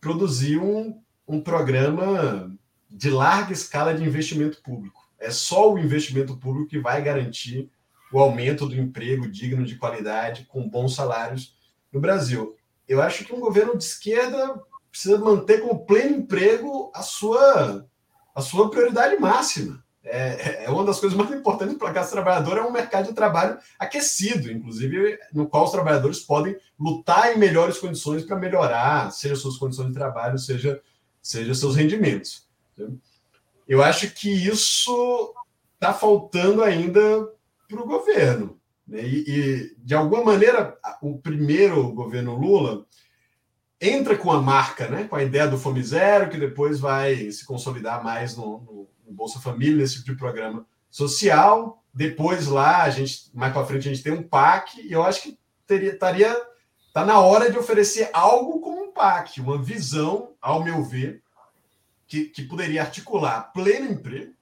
produzir um um programa de larga escala de investimento público. É só o investimento público que vai garantir o aumento do emprego digno de qualidade, com bons salários no Brasil. Eu acho que um governo de esquerda precisa manter como pleno emprego a sua, a sua prioridade máxima. É, é uma das coisas mais importantes para a classe trabalhadora é um mercado de trabalho aquecido, inclusive no qual os trabalhadores podem lutar em melhores condições para melhorar, seja suas condições de trabalho, seja seja seus rendimentos. Eu acho que isso está faltando ainda para o governo. Né? E, e, de alguma maneira, o primeiro governo Lula entra com a marca, né? com a ideia do Fome Zero, que depois vai se consolidar mais no, no, Bolsa Família, nesse tipo de programa social. Depois lá, a gente, mais para frente, a gente tem um PAC, e eu acho que teria, estaria Está na hora de oferecer algo como um PAC, uma visão, ao meu ver, que, que poderia articular pleno emprego,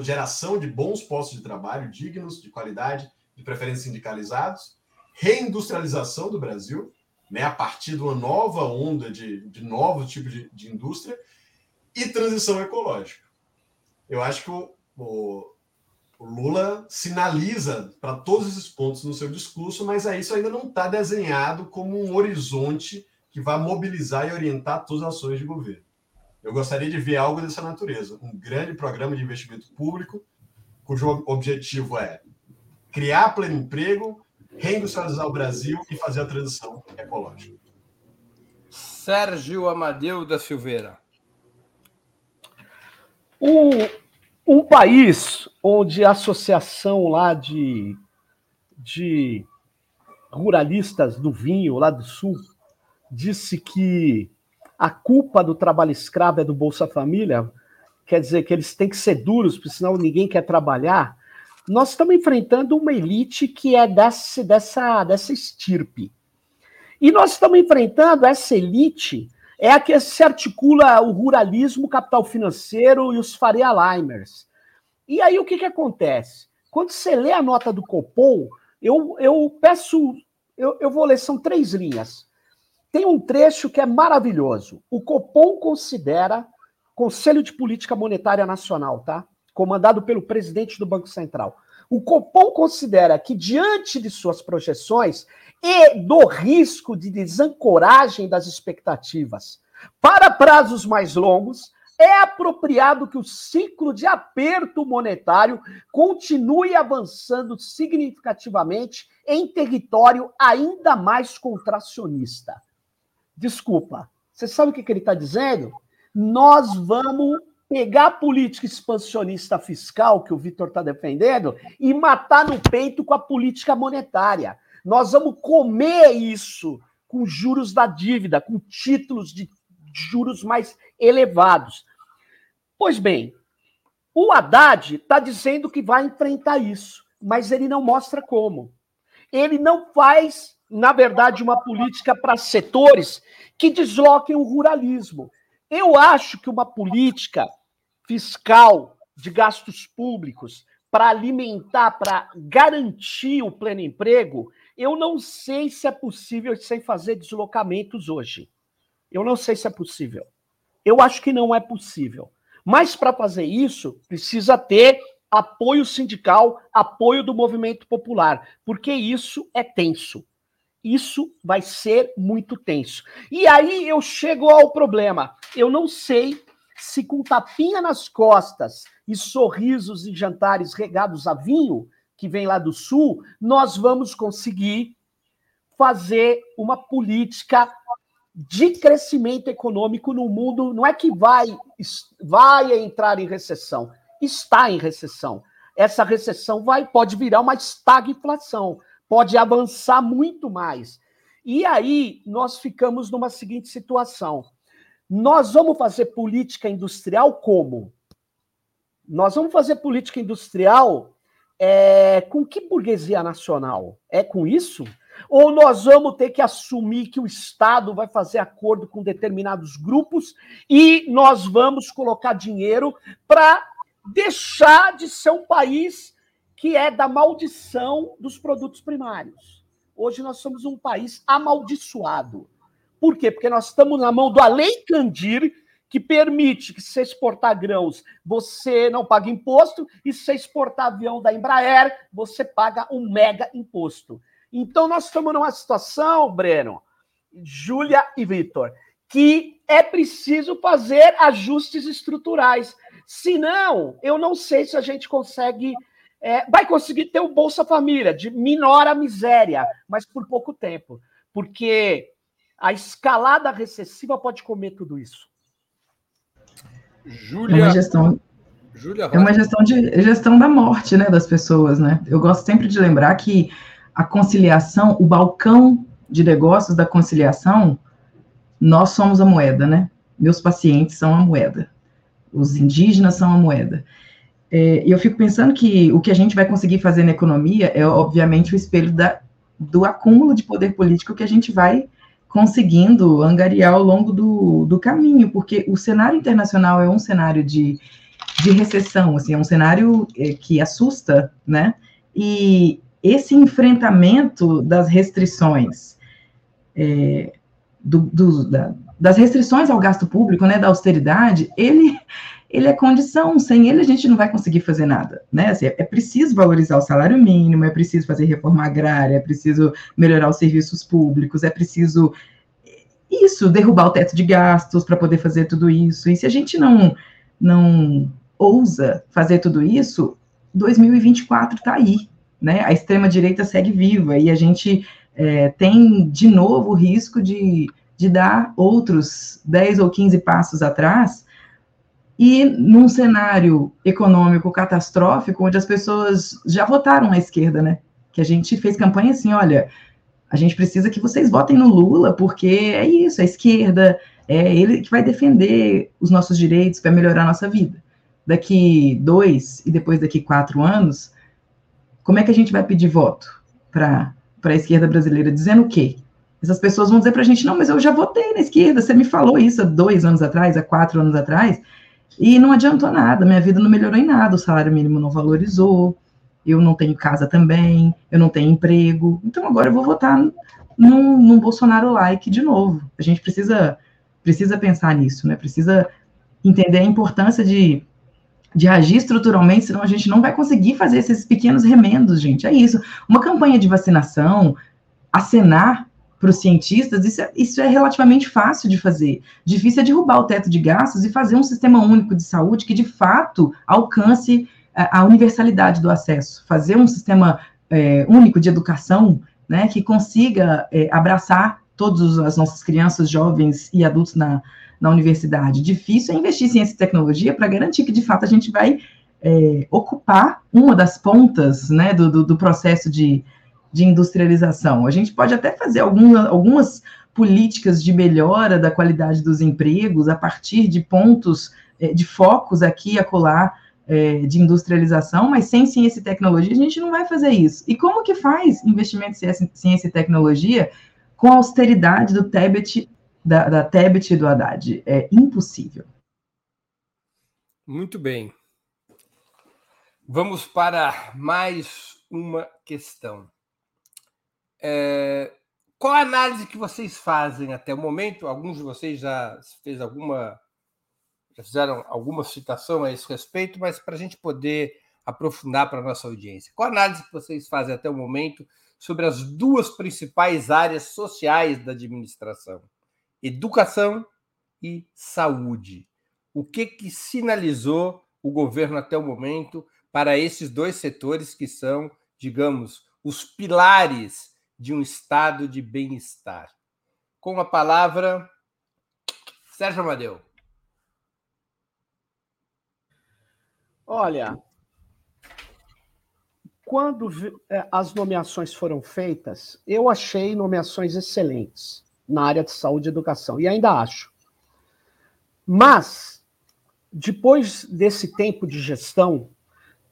geração de bons postos de trabalho dignos, de qualidade, de preferência sindicalizados, reindustrialização do Brasil, né, a partir de uma nova onda de, de novos tipos de, de indústria, e transição ecológica. Eu acho que o, o, o Lula sinaliza para todos esses pontos no seu discurso, mas aí isso ainda não está desenhado como um horizonte que vai mobilizar e orientar todas as ações de governo. Eu gostaria de ver algo dessa natureza, um grande programa de investimento público, cujo objetivo é criar pleno emprego, reindustrializar o Brasil e fazer a transição ecológica. Sérgio Amadeu da Silveira. Um, um país onde a associação lá de, de ruralistas do vinho, lá do sul, disse que a culpa do trabalho escravo é do Bolsa Família, quer dizer que eles têm que ser duros, porque senão ninguém quer trabalhar. Nós estamos enfrentando uma elite que é desse, dessa, dessa estirpe. E nós estamos enfrentando essa elite, é a que se articula o ruralismo, o capital financeiro e os Faria Limers. E aí o que, que acontece? Quando você lê a nota do Copom, eu, eu peço, eu, eu vou ler, são três linhas. Tem um trecho que é maravilhoso. O Copom considera, Conselho de Política Monetária Nacional, tá? Comandado pelo presidente do Banco Central. O Copom considera que, diante de suas projeções e do risco de desancoragem das expectativas para prazos mais longos, é apropriado que o ciclo de aperto monetário continue avançando significativamente em território ainda mais contracionista. Desculpa, você sabe o que, ele está dizendo? Nós vamos pegar a política expansionista fiscal que o Vitor está defendendo e matar no peito com a política monetária. Nós vamos comer isso com juros da dívida, com títulos de juros mais elevados. Pois bem, o Haddad está dizendo que vai enfrentar isso, mas ele não mostra como. Ele não faz, na verdade, uma política para setores que desloquem o ruralismo. Eu acho que uma política fiscal de gastos públicos para alimentar, para garantir o pleno emprego, eu não sei se é possível sem fazer deslocamentos hoje. Eu não sei se é possível. Eu acho que não é possível. Mas para fazer isso, precisa ter apoio sindical, apoio do movimento popular, porque isso é tenso. Isso vai ser muito tenso. E aí eu chego ao problema. Eu não sei se com tapinha nas costas e sorrisos e jantares regados a vinho, que vem lá do sul, nós vamos conseguir fazer uma política de crescimento econômico no mundo. Não é que vai, vai entrar em recessão, está em recessão. Essa recessão vai pode virar uma estagflação, pode avançar muito mais. E aí nós ficamos numa seguinte situação. Nós vamos fazer política industrial como? Nós vamos fazer política industrial é, com que burguesia nacional? É com isso? Ou nós vamos ter que assumir que o Estado vai fazer acordo com determinados grupos e nós vamos colocar dinheiro para deixar de ser um país que é da maldição dos produtos primários. Hoje nós somos um país amaldiçoado. Por quê? Porque nós estamos na mão do Além Candir, que permite que se você exportar grãos, você não paga imposto, e se você exportar avião da Embraer, você paga um mega imposto. Então, nós estamos numa situação, Breno, Júlia e Vitor, que é preciso fazer ajustes estruturais. Senão, eu não sei se a gente consegue. É, vai conseguir ter o Bolsa Família, de minora a miséria, mas por pouco tempo. Porque a escalada recessiva pode comer tudo isso. Júlia. É uma gestão, Júlia é uma gestão de gestão da morte, né, das pessoas, né? Eu gosto sempre de lembrar que a conciliação, o balcão de negócios da conciliação, nós somos a moeda, né? Meus pacientes são a moeda. Os indígenas são a moeda. É, e eu fico pensando que o que a gente vai conseguir fazer na economia é, obviamente, o espelho da, do acúmulo de poder político que a gente vai conseguindo angariar ao longo do, do caminho, porque o cenário internacional é um cenário de, de recessão, assim, é um cenário é, que assusta, né? E esse enfrentamento das restrições, é, do, do, da, das restrições ao gasto público, né, da austeridade, ele, ele é condição, sem ele a gente não vai conseguir fazer nada, né, assim, é, preciso valorizar o salário mínimo, é preciso fazer reforma agrária, é preciso melhorar os serviços públicos, é preciso isso, derrubar o teto de gastos para poder fazer tudo isso, e se a gente não, não ousa fazer tudo isso, 2024 está aí, né? A extrema-direita segue viva e a gente é, tem, de novo, o risco de de dar outros 10 ou 15 passos atrás e num cenário econômico catastrófico, onde as pessoas já votaram à esquerda, né? Que a gente fez campanha assim, olha, a gente precisa que vocês votem no Lula, porque é isso, a esquerda, é ele que vai defender os nossos direitos, vai melhorar a nossa vida. Daqui dois e depois daqui quatro anos, como é que a gente vai pedir voto para a esquerda brasileira? Dizendo o quê? Essas pessoas vão dizer para a gente, não, mas eu já votei na esquerda, você me falou isso há dois anos atrás, há quatro anos atrás, e não adiantou nada, minha vida não melhorou em nada, o salário mínimo não valorizou, eu não tenho casa também, eu não tenho emprego, então agora eu vou votar num, num Bolsonaro like de novo. A gente precisa, precisa pensar nisso, né? Precisa entender a importância de, de agir estruturalmente, senão a gente não vai conseguir fazer esses pequenos remendos, gente. É isso. Uma campanha de vacinação, acenar para os cientistas, isso é, isso é relativamente fácil de fazer. Difícil é derrubar o teto de gastos e fazer um sistema único de saúde que, de fato, alcance a, a universalidade do acesso. Fazer um sistema é, único de educação né, que consiga é, abraçar todas as nossas crianças, jovens e adultos na, na universidade. Difícil é investir em ciência e tecnologia para garantir que, de fato, a gente vai é, ocupar uma das pontas né, do, do, do processo de, de industrialização. A gente pode até fazer alguma, algumas políticas de melhora da qualidade dos empregos a partir de pontos, eh, de focos aqui e acolá é, de industrialização, mas sem ciência e tecnologia a gente não vai fazer isso. E como que faz investimento em ciência e tecnologia com a austeridade do Tebet, da, da Tebet e do Haddad? É impossível. Muito bem. Vamos para mais uma questão. É, qual a análise que vocês fazem até o momento? Alguns de vocês já fez alguma, já fizeram alguma citação a esse respeito, mas para a gente poder aprofundar para a nossa audiência. Qual a análise que vocês fazem até o momento sobre as duas principais áreas sociais da administração? Educação e saúde. O que, que sinalizou o governo até o momento para esses dois setores que são, digamos, os pilares de um estado de bem-estar. Com a palavra, Sérgio Amadeu. Olha, quando é, as nomeações foram feitas, eu achei nomeações excelentes na área de saúde e educação, e ainda acho. Mas, depois desse tempo de gestão,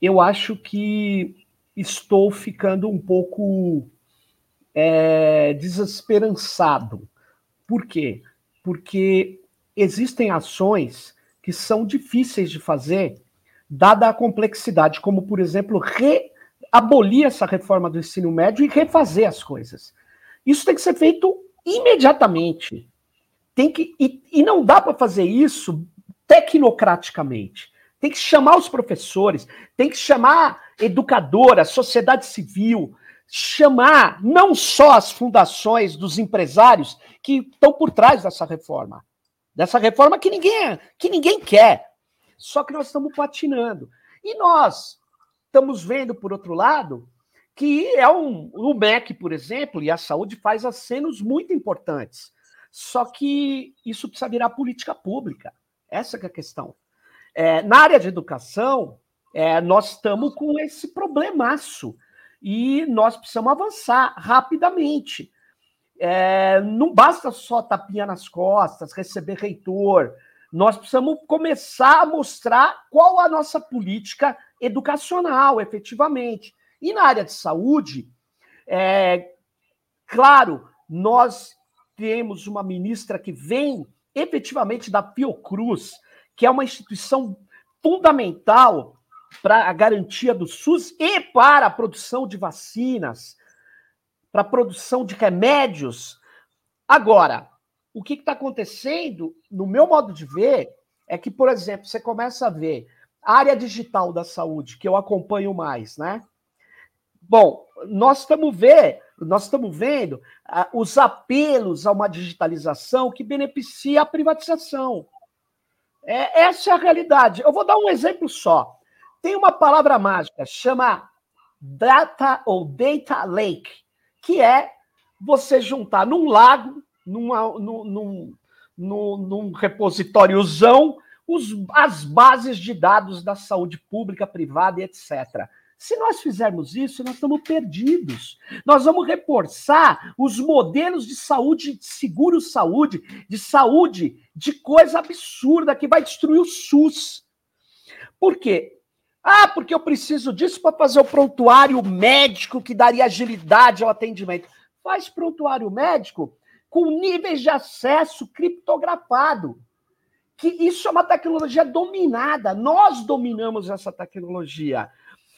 eu acho que estou ficando um pouco é, desesperançado. Por quê? Porque existem ações que são difíceis de fazer, dada a complexidade, como, por exemplo, re abolir essa reforma do ensino médio e refazer as coisas. Isso tem que ser feito imediatamente. Tem que, e, e não dá para fazer isso tecnocraticamente. Tem que chamar os professores, tem que chamar educadora, sociedade civil, chamar não só as fundações dos empresários que estão por trás dessa reforma, dessa reforma que ninguém, que ninguém quer. Só que nós estamos patinando. E nós estamos vendo, por outro lado, que é um, o MEC, por exemplo, e a saúde faz acenos muito importantes. Só que isso precisa virar política pública. Essa é a questão. É, na área de educação, é, nós estamos com esse problemaço e nós precisamos avançar rapidamente. É, não basta só tapinha nas costas, receber reitor. Nós precisamos começar a mostrar qual a nossa política educacional, efetivamente. E na área de saúde, é, claro, nós temos uma ministra que vem efetivamente da Fiocruz, que é uma instituição fundamental para a garantia do SUS e para a produção de vacinas, para a produção de remédios. Agora, o que está acontecendo, no meu modo de ver, é que, por exemplo, você começa a ver a área digital da saúde, que eu acompanho mais, né? Bom, nós estamos vendo, nós estamos vendo uh, os apelos a uma digitalização que beneficia a privatização. É, essa é a realidade. Eu vou dar um exemplo só. Tem uma palavra mágica, chama data ou data lake, que é você juntar num lago, numa, num, num, num, repositóriozão os, as bases de dados da saúde pública, privada e etc. Se nós fizermos isso, nós estamos perdidos. Nós vamos reforçar os modelos de saúde, de seguro-saúde, de saúde, de coisa absurda que vai destruir o SUS. Por quê? Ah, porque eu preciso disso para fazer o prontuário médico que daria agilidade ao atendimento. Faz prontuário médico com níveis de acesso criptografado. Que isso é uma tecnologia dominada. Nós dominamos essa tecnologia.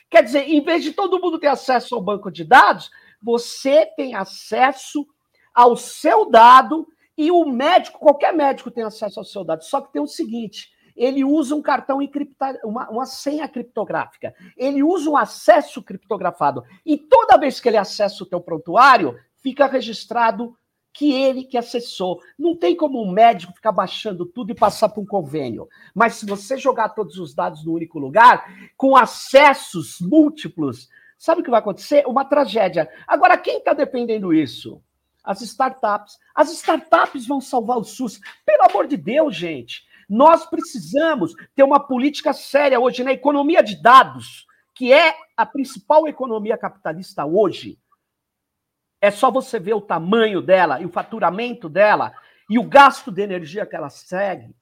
Quer dizer, em vez de todo mundo ter acesso ao banco de dados, você tem acesso ao seu dado e o médico, qualquer médico tem acesso ao seu dado. Só que tem o seguinte: ele usa um cartão encriptado, uma, uma senha criptográfica. Ele usa um acesso criptografado. E toda vez que ele acessa o teu prontuário, fica registrado que ele que acessou. Não tem como um médico ficar baixando tudo e passar para um convênio. Mas se você jogar todos os dados no único lugar, com acessos múltiplos, sabe o que vai acontecer? Uma tragédia. Agora, quem está dependendo disso? As startups. As startups vão salvar o SUS. Pelo amor de Deus, gente. Nós precisamos ter uma política séria hoje na economia de dados, que é a principal economia capitalista hoje. É só você ver o tamanho dela e o faturamento dela e o gasto de energia que ela segue.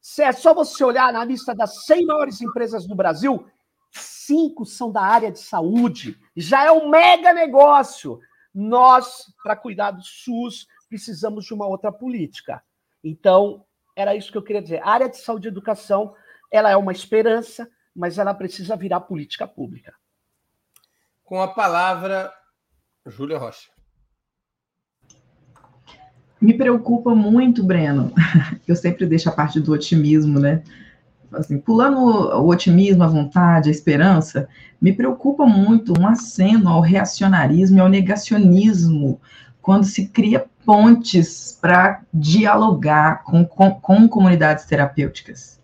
Se é só você olhar na lista das 100 maiores empresas do Brasil, cinco são da área de saúde. Já é um mega negócio. Nós, para cuidar do SUS, precisamos de uma outra política. Então, era isso que eu queria dizer. A área de saúde e educação, ela é uma esperança, mas ela precisa virar política pública. Com a palavra, Júlia Rocha. Me preocupa muito, Breno. Eu sempre deixo a parte do otimismo, né? Assim, pulando o otimismo, a vontade, a esperança, me preocupa muito um aceno ao reacionarismo e ao negacionismo quando se cria pontes para dialogar com, com, com comunidades terapêuticas,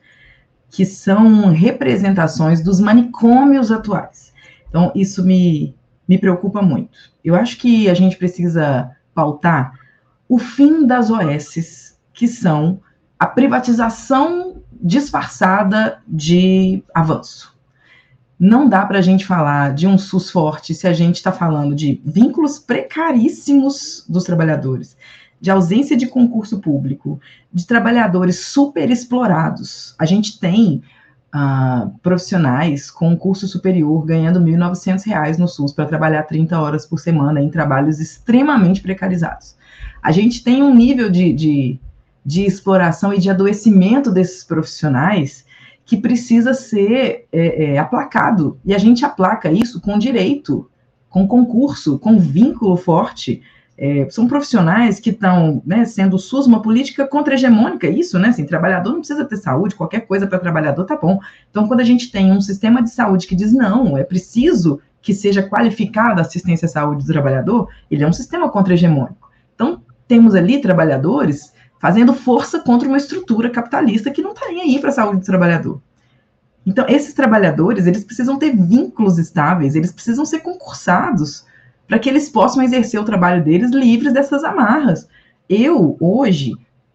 que são representações dos manicômios atuais. Então, isso me, me preocupa muito. Eu acho que a gente precisa pautar o fim das OSs, que são a privatização disfarçada de avanço. Não dá para a gente falar de um SUS forte se a gente está falando de vínculos precaríssimos dos trabalhadores, de ausência de concurso público, de trabalhadores super explorados. A gente tem uh, profissionais com curso superior ganhando R$ 1.900 no SUS para trabalhar 30 horas por semana em trabalhos extremamente precarizados a gente tem um nível de, de, de exploração e de adoecimento desses profissionais que precisa ser é, é, aplacado. E a gente aplaca isso com direito, com concurso, com vínculo forte. É, são profissionais que estão né, sendo SUS uma política contra-hegemônica, isso, né? Assim, trabalhador não precisa ter saúde, qualquer coisa para trabalhador tá bom. Então, quando a gente tem um sistema de saúde que diz não, é preciso que seja qualificada a assistência à saúde do trabalhador, ele é um sistema contra-hegemônico. Então, temos ali trabalhadores fazendo força contra uma estrutura capitalista que não está nem aí para a saúde do trabalhador. Então, esses trabalhadores, eles precisam ter vínculos estáveis, eles precisam ser concursados para que eles possam exercer o trabalho deles livres dessas amarras. Eu, hoje,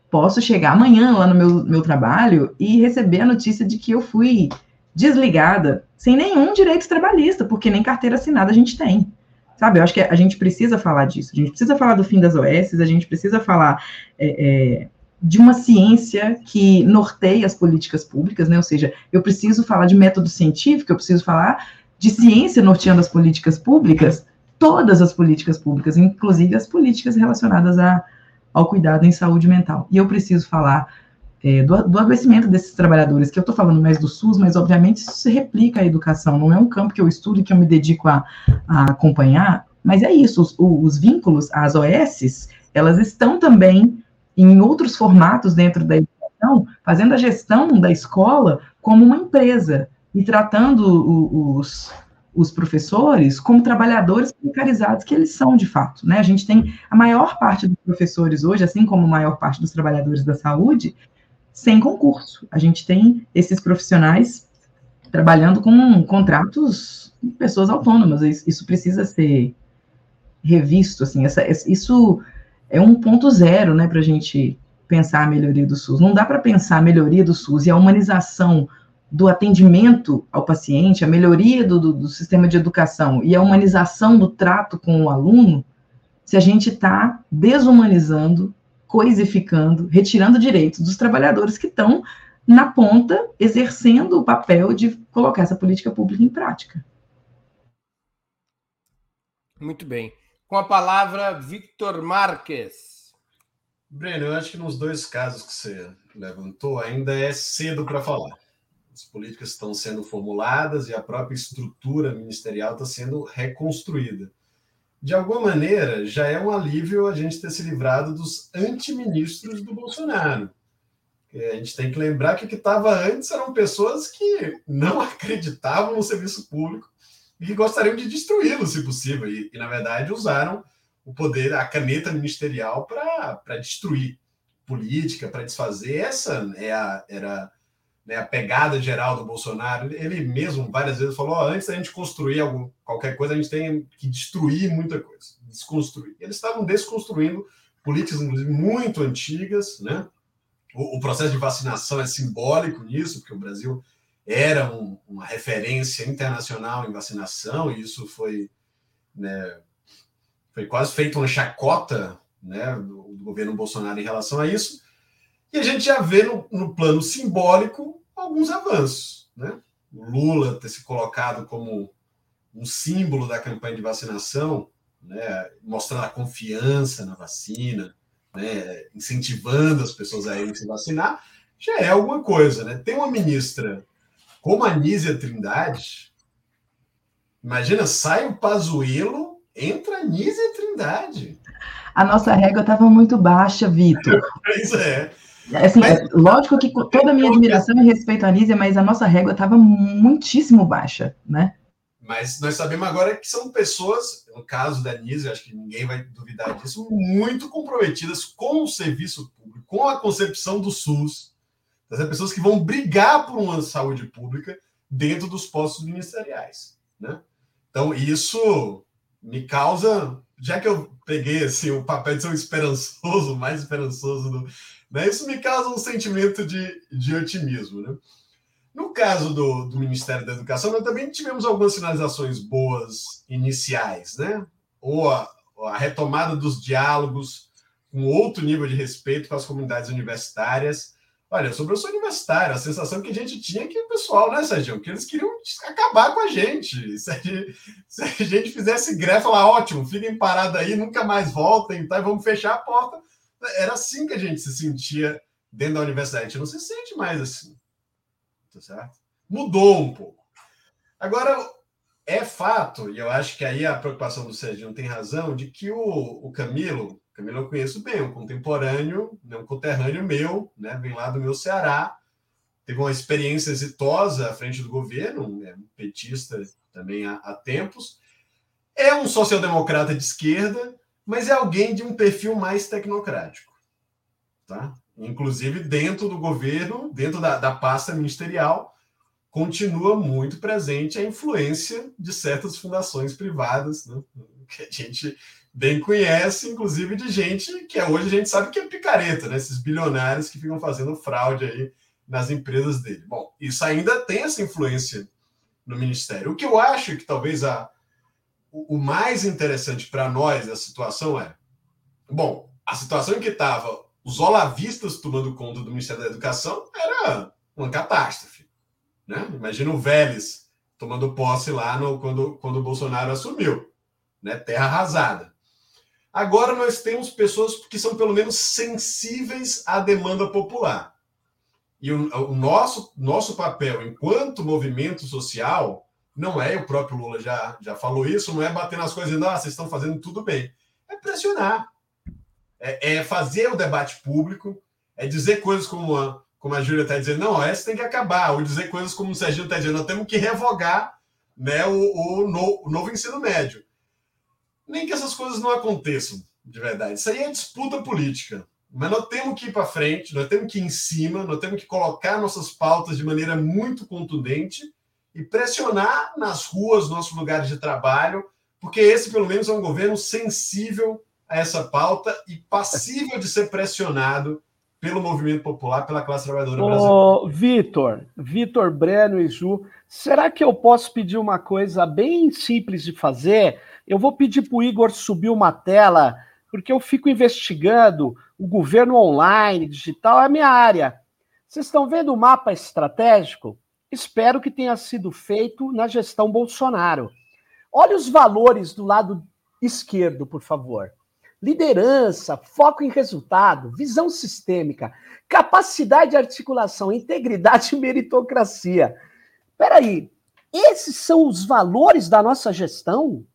posso chegar amanhã lá no meu, meu trabalho e receber a notícia de que eu fui desligada sem nenhum direito trabalhista, porque nem carteira assinada a gente tem. Sabe, eu acho que a gente precisa falar disso. A gente precisa falar do fim das OS, a gente precisa falar é, é, de uma ciência que norteia as políticas públicas, né? Ou seja, eu preciso falar de método científico, eu preciso falar de ciência norteando as políticas públicas, todas as políticas públicas, inclusive as políticas relacionadas a, ao cuidado em saúde mental. E eu preciso falar é, do, do, adoecimento desses trabalhadores, que eu estou falando mais do SUS, mas obviamente isso se replica à educação, não é um campo que eu estudo e que eu me dedico a, a acompanhar, mas é isso, os, os, vínculos, as OSs, elas estão também em outros formatos dentro da educação, fazendo a gestão da escola como uma empresa e tratando os, os professores como trabalhadores precarizados que eles são de fato, né? A gente tem a maior parte dos professores hoje, assim como a maior parte dos trabalhadores da saúde, sem concurso. A gente tem esses profissionais trabalhando com contratos de pessoas autônomas. Isso precisa ser revisto, assim, essa, isso é um ponto zero, né, para a gente pensar a melhoria do SUS. Não dá para pensar a melhoria do SUS e a humanização do atendimento ao paciente, a melhoria do, do, do sistema de educação e a humanização do trato com o aluno, se a gente está desumanizando, coisificando, retirando direitos dos trabalhadores que estão na ponta, exercendo o papel de colocar essa política pública em prática. Muito bem. Com a palavra, Victor Marques. Breno, eu acho que nos dois casos que você levantou, ainda é cedo para falar. As políticas estão sendo formuladas e a própria estrutura ministerial está sendo reconstruída. De alguma maneira, já é um alívio a gente ter se livrado dos antiministros do Bolsonaro. A gente tem que lembrar que o que estava antes eram pessoas que não acreditavam no serviço público e que gostariam de destruí-lo, se possível, e, e, na verdade usaram o poder, a caneta ministerial para destruir política, para desfazer. Essa é a, era né, a pegada geral do Bolsonaro. Ele mesmo várias vezes falou: oh, antes da gente construir algum, qualquer coisa, a gente tem que destruir muita coisa, desconstruir. Eles estavam desconstruindo políticas, muito antigas, né? O, o processo de vacinação é simbólico nisso, porque o Brasil era um, uma referência internacional em vacinação, e isso foi, né, foi quase feito uma chacota né, do, do, governo Bolsonaro em relação a isso. E a gente já vê no, no plano simbólico alguns avanços. Né? O Lula ter se colocado como um símbolo da campanha de vacinação, né, mostrando a confiança na vacina, né, incentivando as pessoas a irem se vacinar, já é alguma coisa. Né? Tem uma ministra como a Nízia Trindade, imagina, sai o Pazuelo, entra a Nízia Trindade. A nossa régua estava muito baixa, Vitor. Pois é. Assim, mas, lógico que toda a minha admiração e respeito à Nízia, mas a nossa régua estava muitíssimo baixa, né? Mas nós sabemos agora que são pessoas, no caso da Nízia, acho que ninguém vai duvidar disso, muito comprometidas com o serviço público, com a concepção do SUS, das pessoas que vão brigar por uma saúde pública dentro dos postos ministeriais, né? Então, isso me causa, já que eu peguei assim, o papel de ser um esperançoso, mais esperançoso, do, né? isso me causa um sentimento de, de otimismo. Né? No caso do, do Ministério da Educação, nós também tivemos algumas sinalizações boas iniciais, né? ou a, a retomada dos diálogos com outro nível de respeito com as comunidades universitárias, Olha, sobre o universitário, a sensação que a gente tinha é que o pessoal, né, Sérgio, que eles queriam acabar com a gente. Se a gente, se a gente fizesse greve, falar, ótimo, fiquem parados aí, nunca mais voltem, tá, e vamos fechar a porta. Era assim que a gente se sentia dentro da universidade. A gente não se sente mais assim. Tá certo? Mudou um pouco. Agora, é fato, e eu acho que aí a preocupação do Sérgio tem razão, de que o, o Camilo Camilo eu conheço bem, um contemporâneo, né, um conterrâneo meu, né, vem lá do meu Ceará, teve uma experiência exitosa à frente do governo, é um petista também há, há tempos, é um social-democrata de esquerda, mas é alguém de um perfil mais tecnocrático. Tá? Inclusive, dentro do governo, dentro da, da pasta ministerial, continua muito presente a influência de certas fundações privadas, né? que a gente bem conhece, inclusive de gente que hoje a gente sabe que é picareta, né? Esses bilionários que ficam fazendo fraude aí nas empresas dele. Bom, isso ainda tem essa influência no ministério. O que eu acho que talvez a, o, mais interessante para nós da situação é, bom, a situação em que estava os olavistas tomando conta do Ministério da Educação era uma catástrofe. Né? Imagina o Vélez tomando posse lá no, quando, quando o Bolsonaro assumiu. Né? Terra arrasada. Agora nós temos pessoas que são pelo menos sensíveis à demanda popular. E o, o nosso, nosso papel enquanto movimento social não é, o próprio Lula já, já falou isso, não é bater nas coisas e ah, vocês estão fazendo tudo bem. É pressionar. É, é fazer o debate público, é dizer coisas como a, como a Júlia está dizendo, não, essa tem que acabar, ou dizer coisas como o Serginho está dizendo, nós temos que revogar né, o, o, no, o novo ensino médio nem que essas coisas não aconteçam de verdade. Isso aí é disputa política. Mas nós temos que ir para frente, nós temos que ir em cima, nós temos que colocar nossas pautas de maneira muito contundente e pressionar nas ruas, nossos lugares de trabalho, porque esse, pelo menos, é um governo sensível a essa pauta e passível de ser pressionado pelo movimento popular, pela classe trabalhadora brasileira. Vitor, Vitor Breno e Ju, será que eu posso pedir uma coisa bem simples de fazer? Eu vou pedir para o Igor subir uma tela, porque eu fico investigando o governo online, digital, é a minha área. Vocês estão vendo o mapa estratégico? Espero que tenha sido feito na gestão Bolsonaro. Olha os valores do lado esquerdo, por favor liderança, foco em resultado, visão sistêmica, capacidade de articulação, integridade e meritocracia. Peraí, esses são os valores da nossa gestão?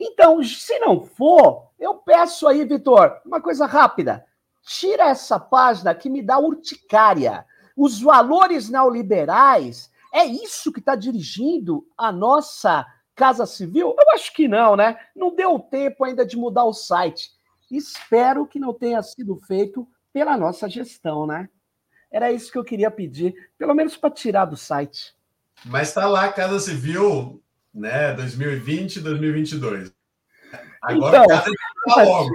Então, se não for, eu peço aí, Vitor, uma coisa rápida. Tira essa página que me dá urticária. Os valores neoliberais, é isso que está dirigindo a nossa Casa Civil? Eu acho que não, né? Não deu tempo ainda de mudar o site. Espero que não tenha sido feito pela nossa gestão, né? Era isso que eu queria pedir, pelo menos para tirar do site. Mas está lá Casa Civil, né, 2020, 2022. Agora então, tá logo.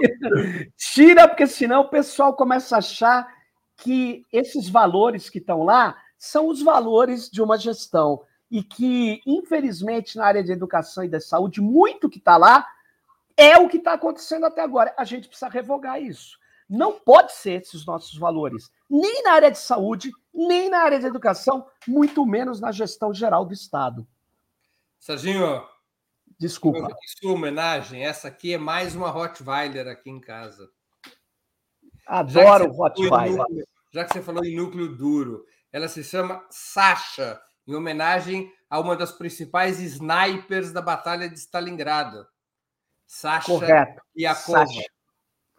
Tira, porque senão o pessoal começa a achar que esses valores que estão lá são os valores de uma gestão e que, infelizmente, na área de educação e da saúde, muito que está lá é o que está acontecendo até agora. A gente precisa revogar isso. Não pode ser esses nossos valores, nem na área de saúde, nem na área de educação, muito menos na gestão geral do Estado. Serginho, desculpa. Sua homenagem, essa aqui é mais uma Rottweiler aqui em casa. Adoro Rottweiler. Núcleo, já que você falou em núcleo duro, ela se chama Sasha, em homenagem a uma das principais snipers da Batalha de Stalingrado. Sasha Correto. Yakova. Sasha.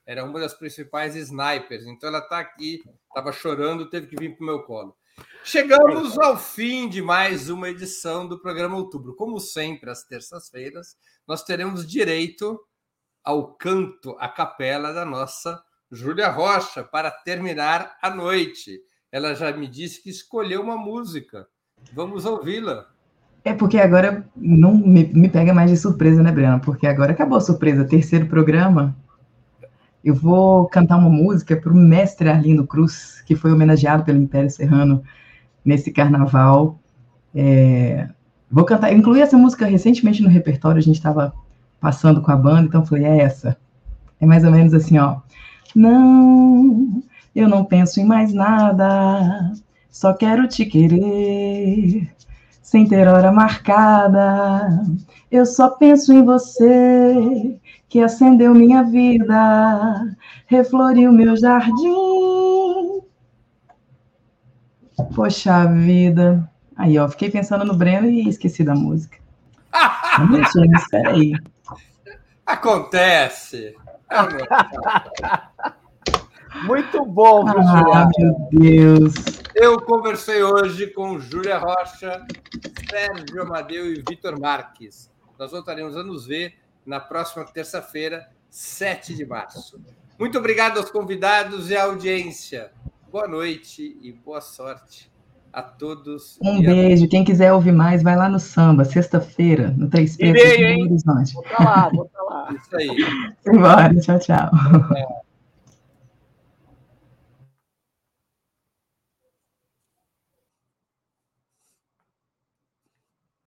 Era uma das principais snipers. Então ela está aqui, estava chorando, teve que vir para o meu colo. Chegamos ao fim de mais uma edição do programa Outubro. Como sempre, às terças-feiras, nós teremos direito ao canto, à capela da nossa Júlia Rocha para terminar a noite. Ela já me disse que escolheu uma música. Vamos ouvi-la. É porque agora não me, me pega mais de surpresa, né, Breno? Porque agora acabou a surpresa. Terceiro programa, eu vou cantar uma música para o mestre Arlindo Cruz, que foi homenageado pelo Império Serrano nesse carnaval. É, vou cantar, incluí essa música recentemente no repertório, a gente estava passando com a banda, então foi é essa. É mais ou menos assim, ó. Não, eu não penso em mais nada, só quero te querer sem ter hora marcada. Eu só penso em você, que acendeu minha vida, refloriu meu jardim. Poxa vida. Aí, ó, fiquei pensando no Breno e esqueci da música. Espera aí. Acontece. Muito bom, ah, meu Deus. Eu conversei hoje com Júlia Rocha, Sérgio Amadeu e Vitor Marques. Nós voltaremos a nos ver na próxima terça-feira, 7 de março. Muito obrigado aos convidados e à audiência. Boa noite e boa sorte a todos. Um beijo. A... Quem quiser ouvir mais, vai lá no samba, sexta-feira, no Três Peixes Horizonte. Vou lá, vou lá. Isso aí. Embora, tchau, tchau. É.